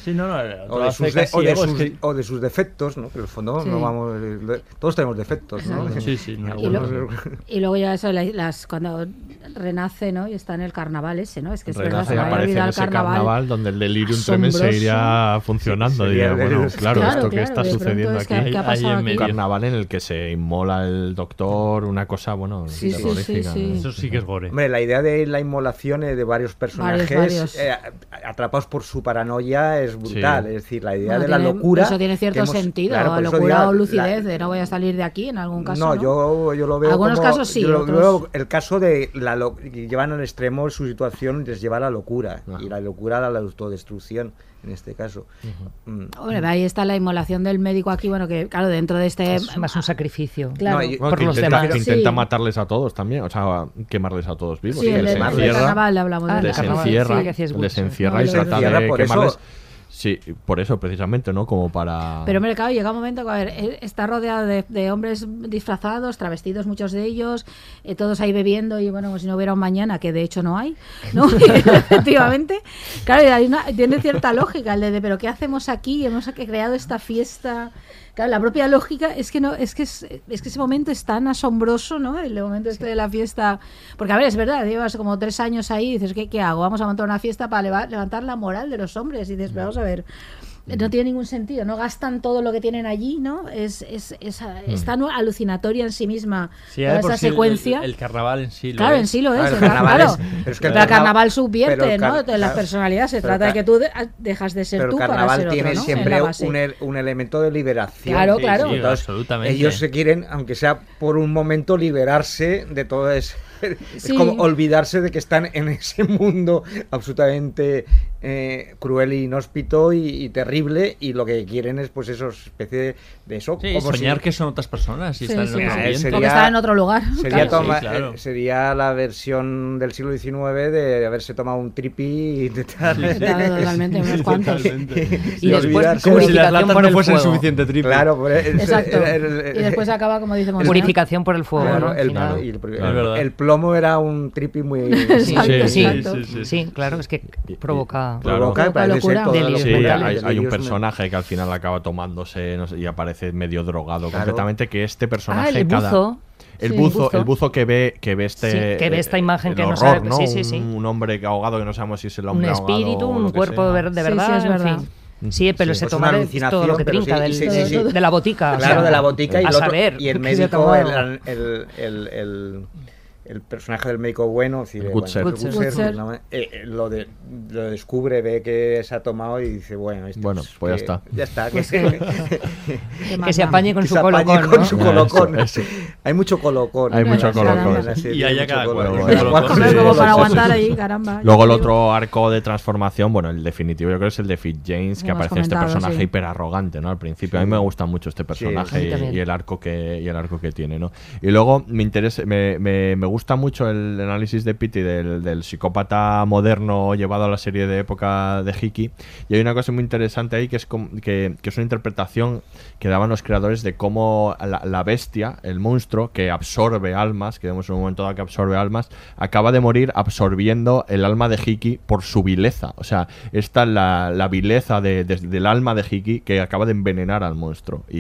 o de sus, defectos, ¿no? Que en el fondo Sí. no vamos todos tenemos defectos, ¿no? Exacto. Sí, sí, no, Y, lo- <laughs> y luego ya eso, la- las, cuando renace, ¿no? Y está en el carnaval ese, ¿no? Es que es verdad, Renace se me había olvidado el carnaval. donde el delirium tremens se asombroso. iría funcionando. Claro, Claro, esto que está sucediendo es que- aquí. ¿qué ha Ahí pasado en aquí? medio. carnaval en el que se inmola el doctor, una cosa, bueno, Sí, sí, sí, terrorífica, sí. ¿no? Eso sí que es gore. Hombre, la idea de la inmolación eh, de varios personajes varios. eh, atrapados por su paranoia es brutal. Sí. Es decir, la idea Bueno, de la locura. Eso tiene cierto hemos- sentido, claro, locura digo, o la- lucidez, de no voy a salir de aquí en algún caso. no, No, Yo, yo lo veo Algunos como- casos sí, yo lo otros- veo el caso de la lo- que llevan al extremo su situación les lleva a la locura y la locura a la autodestrucción en este caso. Mm. Hombre, ahí está la inmolación del médico aquí, bueno, que claro, dentro de este... Es más un sacrificio. Claro. No, por que los intenta, demás. que intenta Sí. matarles a todos también, o sea, quemarles a todos vivos. Sí, les encierra, les carnaval, encierra, les y trata de eso. Sí, por eso precisamente, ¿no? Como para... Pero hombre, claro, llega un momento que a ver, está rodeado de, de hombres disfrazados, travestidos muchos de ellos, eh, todos ahí bebiendo y bueno, como si no hubiera un mañana, que de hecho no hay, ¿no? <laughs> <laughs> Efectivamente. Claro, hay una, tiene cierta lógica el de, de, pero ¿qué hacemos aquí? Hemos creado esta fiesta. Claro, la propia lógica es que no, es que es, es que ese momento es tan asombroso, ¿no? El momento este de la fiesta. Porque a ver, es verdad, llevas como tres años ahí y dices, ¿qué, qué hago? Vamos a montar una fiesta para leva- levantar la moral de los hombres. Y dices, vamos a ver. No tiene ningún sentido, no gastan todo lo que tienen allí, ¿no? Es, es, es, es tan alucinatoria en sí misma Sí, toda esa sí secuencia. El, el carnaval en sí. lo Claro, es. en sí lo es. Claro, el el car- carnaval claro. es- pero es que el carnaval subvierte, pero el car- ¿no? De la personalidad. Se trata de que tú de- dejas de ser Pero tú el para carnaval ser otro, tiene siempre un, el- un elemento de liberación. Claro, Sí, claro. sí, Entonces, absolutamente. ellos se quieren, aunque sea por un momento, liberarse de todo eso. <laughs> es Sí. como olvidarse de que están en ese mundo absolutamente eh, cruel y inhóspito y, y terrible y lo que quieren es pues eso, especie de, de eso. Sí, como soñar si- que son otras personas y Sí, están sí, en otro sí. ambiente. sería- Porque están en otro lugar. <laughs> Sería, Claro. toma- Sí, claro. eh, sería la versión del siglo XIX de haberse tomado un tripi y sí. <laughs> Claro, totalmente, unos cuantos. <laughs> Y Y después, Como si las latas no el fuesen suficiente triple. Claro, el- Exacto. el- el- Y después acaba, como decimos. Purificación por el fuego, Claro, ¿no? El, y el- verdad. el plomo era un tripi muy... Sí, sí, sí, claro, es que provoca... Claro. provoca, parece ser locura. todos los Delirios Sí, mentales, hay, hay un personaje que al final acaba tomándose no sé, y aparece medio drogado Claro. completamente, que este personaje Ah, el cada... buzo. El Sí, buzo, buzo. el buzo que ve, que ve este, Sí, que ve esta imagen el que no sabe- ¿no? sí, sí, sí. Un, un hombre ahogado que no sabemos si es el Un hombre ahogado espíritu, un cuerpo sea. de, de Sí, sí, verdad, es en verdad. fin. Sí, pero Sí, se pues toma todo lo que trinca sí, del- sí, sí, sí. de la botica. o Claro, sea, de la botica y, a el otro- saber y el qué se ha médico, tomado. el, el, el, el- el personaje del médico bueno, decir, El Gutser. bueno, Gutser. Gutser. Eh, eh, lo, de, lo descubre, ve que se ha tomado y dice, bueno, esto Bueno, es pues ya que- está. Ya está. Que, que- ¿Qué más Que se apañe con que su se apañe colocón, con ¿no? su Eso, colocón. eso. Hay mucho colocón. Hay mucho colocón. Y hay cada para aguantar ahí, caramba. Luego el otro arco de transformación, bueno, el definitivo yo creo que es el de Fit James, que aparece este personaje sí. hiper arrogante, ¿no? Al principio. A mí me gusta mucho este personaje y, y el arco que y el arco que tiene, ¿no? Y luego me interesa, me, me, me gusta mucho el análisis de Pity del, del psicópata moderno llevado a la serie de época de Hiki. Y hay una cosa muy interesante ahí que es que, que es una interpretación que daban los creadores de cómo la, la bestia, el monstruo que absorbe almas, que vemos en un momento dado que absorbe almas, acaba de morir absorbiendo el alma de Hiki por su vileza. O sea, esta es la, la vileza de- de- del alma de Hiki que acaba de envenenar al monstruo. Y,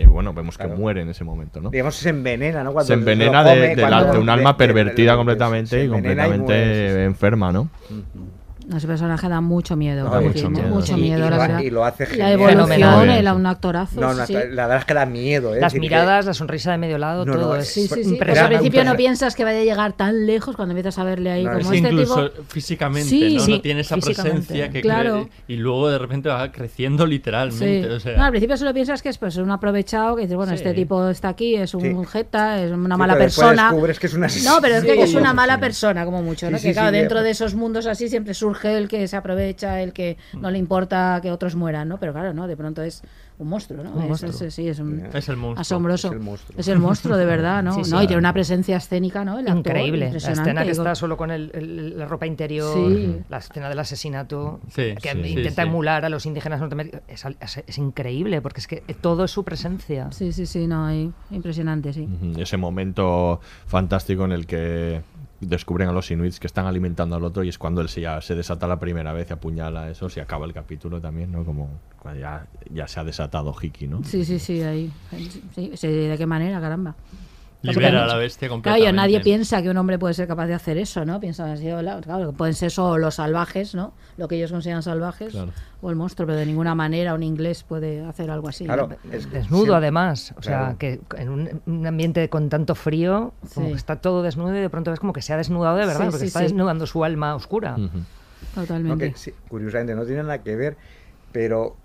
y, bueno, vemos que Claro. muere en ese momento, ¿no? Digamos, se envenena, ¿no? Cuando Se envenena come, de, de la- cuando- de un alma pervertida completamente y completamente enferma, ¿no? Ese personaje da mucho miedo. Mucho miedo, mucho sí. miedo, Y- y la lo y lo hace La genial. evolución, Fenomenal. el a un actorazo. No, sí, no, sí. la verdad es que da miedo, ¿eh? Las que- miradas, la sonrisa de medio lado, todo es- es Sí, sí, sí. Porque al impresionante. principio no impresionante. piensas que vaya a llegar tan lejos cuando empiezas a verle ahí No, como es este incluso tipo. físicamente, Sí, ¿no? sí, no tiene esa presencia que claro. cree- y luego de repente va creciendo Sí. literalmente. o sea, No, al principio solo piensas que es pues un aprovechado, que dices, bueno, Sí. este tipo está aquí, es un jeta, es una mala persona. descubres que es una No, pero es que es una mala persona, como mucho, que claro, dentro de esos mundos así siempre surge el que se aprovecha, el que no le importa que otros mueran, ¿no? Pero claro, ¿no? De pronto es un monstruo, ¿no? Un Es- monstruo. es- sí, es un Es el monstruo. asombroso. Es el monstruo. Es el monstruo, de verdad, ¿no? Sí, <laughs> sí. ¿no? Y tiene una presencia escénica, ¿no? El actor, Increíble. La escena que digo. está solo con el- el- la ropa interior, Sí. la escena del asesinato, Sí, que intenta sí. emular a los indígenas norteamericanos. Es, es- es increíble, porque es que todo es su presencia. Sí, sí, sí, no, impresionante, sí. Ese momento fantástico en el que descubren a los inuits que están alimentando al otro y es cuando él se, ya se desata la primera vez y apuñala eso, se acaba el capítulo también, ¿no? Como ya, ya se ha desatado Hiki, ¿no? Sí, sí, sí, ahí. Sí, ¿De qué manera, caramba? Libera a la bestia Claro, completamente. yo, nadie piensa que un hombre puede ser capaz de hacer eso, ¿no? Piensan así, claro, pueden ser solo los salvajes, ¿no? Lo que ellos consideran salvajes, Claro. o el monstruo, pero de ninguna manera un inglés puede hacer algo así. Claro, ¿no? es- Desnudo, sí. además. O sea, Claro. que en un, un ambiente con tanto frío, como Sí. que está todo desnudo y de pronto ves como que se ha desnudado de verdad, Sí, porque sí, está sí. desnudando su alma oscura. Totalmente. que sí, curiosamente no tiene nada que ver, pero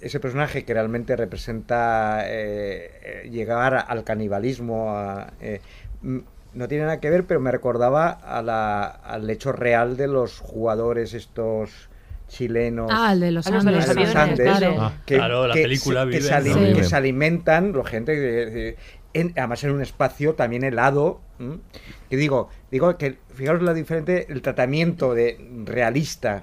ese personaje que realmente representa eh, eh, llegar al canibalismo, a, eh, no tiene nada que ver, pero me recordaba a la- al hecho real de los jugadores estos chilenos. Ah, el de los Ah, los de Andes. los de los aviones, Andes, claro. Ah, claro, la película que vive, se ali- ¿no? que se alimentan, la gente, en- además en un espacio también helado. ¿m? Y digo, digo que fijaros la diferente, el tratamiento de realista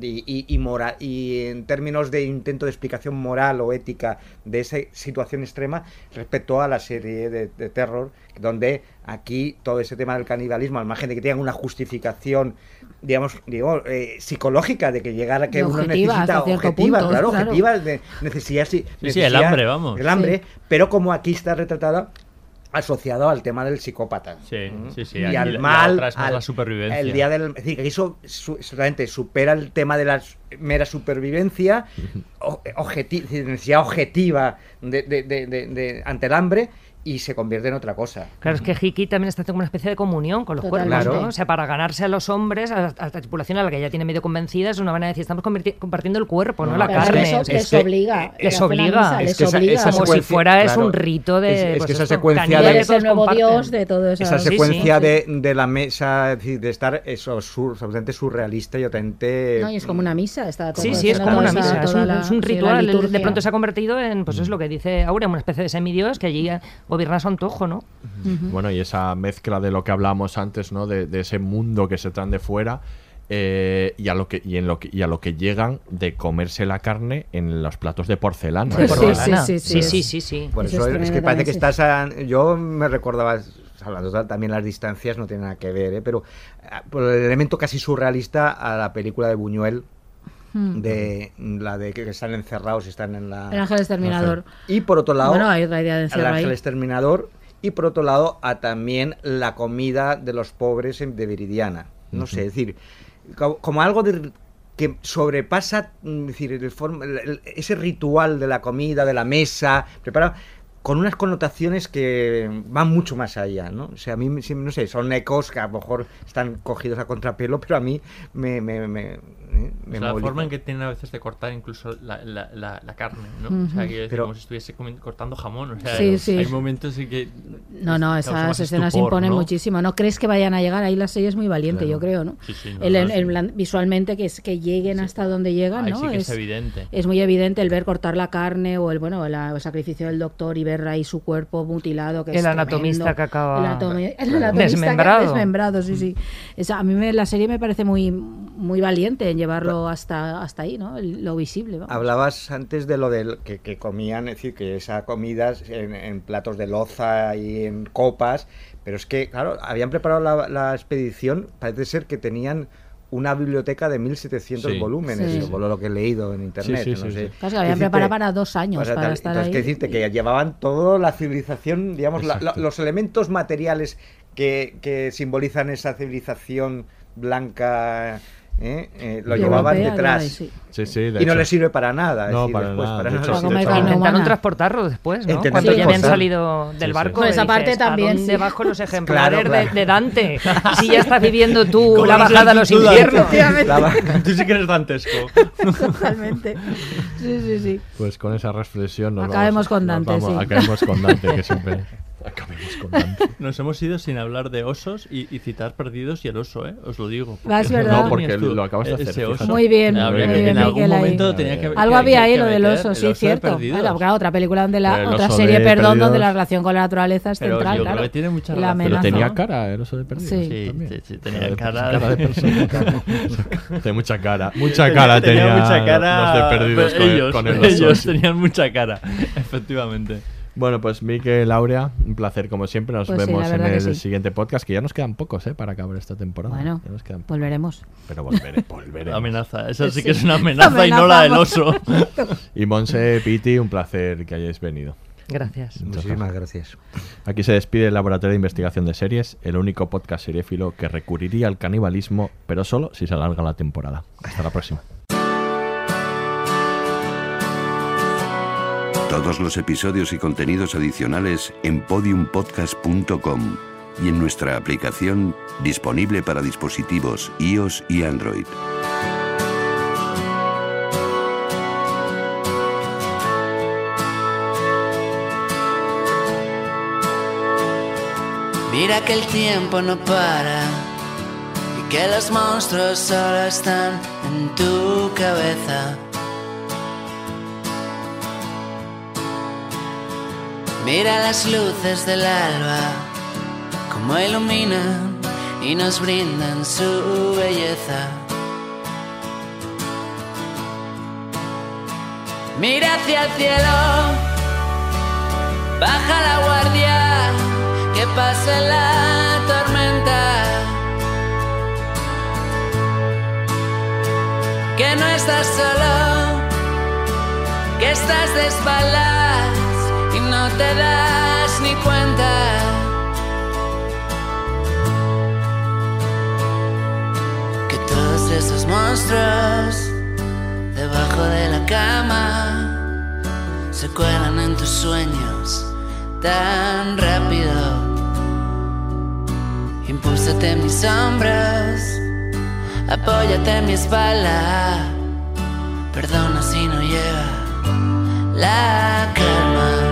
y, y, y mora- y en términos de intento de explicación moral o ética de esa situación extrema respecto a la serie de, de terror, donde aquí todo ese tema del canibalismo, al margen de que tengan una justificación digamos, digo, eh, psicológica de que llegara que Y uno necesita hasta cierto objetiva, punto, claro, claro. objetiva de necesidad, sí, Sí, sí, el hambre, vamos. El hambre, Sí. pero como aquí está retratada asociado al tema del psicópata. Sí, ¿Mm? sí, sí, Y aquí al la- la mal, más al- la supervivencia. El día del, es decir, que eso su- exactamente supera el tema de la mera supervivencia, o- objeti- es decir, necesidad objetiva de, de- de- de- de- ante el hambre y se convierte en otra cosa. Claro, es que Hiki también está haciendo una especie de comunión con los Totalmente. cuerpos, ¿no? O sea, para ganarse a los hombres, a la, a la tripulación a la que ya tiene medio convencida, es una manera de decir, estamos compartiendo el cuerpo, no, la Pero carne. eso sea, les obliga. Les obliga. Es que esa- obliga. esa como si secuencia- fuera es un rito de... es- es pues que esa secuencia de- Es el nuevo comparten. dios de todo eso. Esa Sí, secuencia sí. De, de la mesa, de estar eso, sur, absolutamente surrealista y totalmente... No, y es como una misa. Está todo Sí, sí, es como una misa, es un, la- es un sí, la ritual. de pronto se ha convertido en, pues es lo que dice Aurea, una especie de semidios que allí gobierna a su antojo, ¿no? Bueno, y esa mezcla de lo que hablábamos antes, ¿no? De, de ese mundo que se traen de fuera eh, y, a lo que, y, en lo que, y a lo que llegan de comerse la carne en los platos de porcelana. Sí, ¿no? sí, sí, sí, sí, sí, sí. Por Eso eso, es es, que parece que estás... a- yo me recordaba, hablando ta- también las distancias, no tiene nada que ver, ¿eh? pero ah, por el elemento casi surrealista a la película de Buñuel, Hmm. de la de que están encerrados y están en la... El ángel exterminador. Y por otro lado, Bueno, hay otra idea de el ángel ahí. exterminador y por otro lado a también la comida de los pobres en- de Viridiana. No sé, es decir, co- como, algo de- que sobrepasa mm, es decir, el form- el- el- ese ritual de la comida, de la mesa, preparado con unas connotaciones que van mucho más allá, ¿no? O sea, a mí, no sé, son ecos que a lo mejor están cogidos a contrapelo, pero a mí me, me, me, ¿eh? me O sea, la forma en que tienen a veces de cortar incluso la, la, la, la carne, ¿no? O sea, decir, Pero- como si estuviese cortando jamón. O sea, Sí, sí. hay momentos en que. No, no, esas escenas estupor, imponen ¿no? muchísimo. ¿No crees que vayan a llegar? Ahí la serie es muy valiente, Claro. yo creo, ¿no? Sí, sí, no, El- no, el- sí. el plan- visualmente que, es, que lleguen hasta donde llegan, Ahí ¿no? sí que es evidente. es muy evidente el ver cortar la carne o el bueno la- el sacrificio del doctor y ver ahí su cuerpo mutilado. Que El es anatomista tremendo. que acaba El, Claro. anatomista que- Desmembrado. desmembrado, sí, sí. Esa- a mí me- la serie me parece muy, muy valiente llevarlo hasta, hasta ahí, ¿no? El- lo visible. vamos. Hablabas antes de lo del que, que comían, es decir, que esa comida en, en platos de loza y en copas, pero es que, claro, habían preparado la, la expedición, parece ser que tenían una biblioteca de 1700 Sí. volúmenes, Sí. por lo que he leído en internet. sí, no sí, sé. sí. Claro, que habían preparado para dos años para para estar entonces, ahí. que decirte que llevaban toda la civilización, digamos, la- la- los elementos materiales que, que simbolizan esa civilización blanca, ¿eh? Eh, lo llevaban detrás. sí. Sí, sí, de Y no le sirve para nada. No, decir, para después, nada. para De hecho. Intentaron transportarlo después, ¿no? Cuando ya habían salido del barco. No, esa dices, parte ¿a también, con los ejemplares Claro, de- claro. De, Dante? <laughs> Si ya estás viviendo tú ¿Cómo la bajada a los infiernos. <laughs> Tú sí que eres dantesco. Totalmente. Sí, sí, sí. Pues con esa reflexión nos Acabemos vamos- con nos Dante, vamos- sí. Acabemos con Dante, que siempre... Acabemos con Dante. <laughs> Nos hemos ido sin hablar de osos y, y citar perdidos y el oso, ¿eh? Os lo digo. Ah, es verdad. No, porque lo acabas de ese hacer, oso. fíjate. Muy bien, Habría muy que- bien, en algún Miquel, ahí. momento tenía que Algo que- había ahí que lo del oso, sí, oso cierto. Perdidos. Claro, claro, otra película donde la el otra oso serie, de perdón, donde Perdidos- la relación con la naturaleza es Pero central, yo creo claro. que tiene mucha La relación. Pero tenía ¿no? cara el oso de perdido. Sí. Sí, también. sí, sí, tenía cara cara de de- persona. <laughs> Tiene mucha cara. <laughs> Mucha cara tenía, tenía mucha cara. los de perdidos con, el- oso. ellos tenían mucha cara, efectivamente. Bueno, pues Miquel, Aurea, un placer como siempre. Nos Pues vemos en el sí. siguiente podcast, que ya nos quedan pocos ¿eh? para acabar esta temporada. Bueno, Ya nos quedan pocos. volveremos. Pero volveré, volveremos. <laughs> Amenaza, esa sí Sí. que es una <laughs> amenaza y no la del oso. <laughs> Y Monse, Piti, un placer que hayáis venido. Gracias. Muchísimas gracias. Aquí se despide el Laboratorio de Investigación de Series, el único podcast seriéfilo que recurriría al canibalismo, pero solo si se alarga la temporada. Hasta la próxima. Todos los episodios y contenidos adicionales en podiumpodcast.com y en nuestra aplicación disponible para dispositivos iOS y Android. Mira que el tiempo no para y que los monstruos solo están en tu cabeza. Mira las luces del alba, como iluminan y nos brindan su belleza. Mira hacia el cielo, baja la guardia, que pase la tormenta. Que no estás solo, que estás de espaldas no te das ni cuenta. Que todos esos monstruos debajo de la cama se cuelan en tus sueños tan rápido. Impúlsate mis hombros, apóyate mi espalda. Perdona si no llega la calma.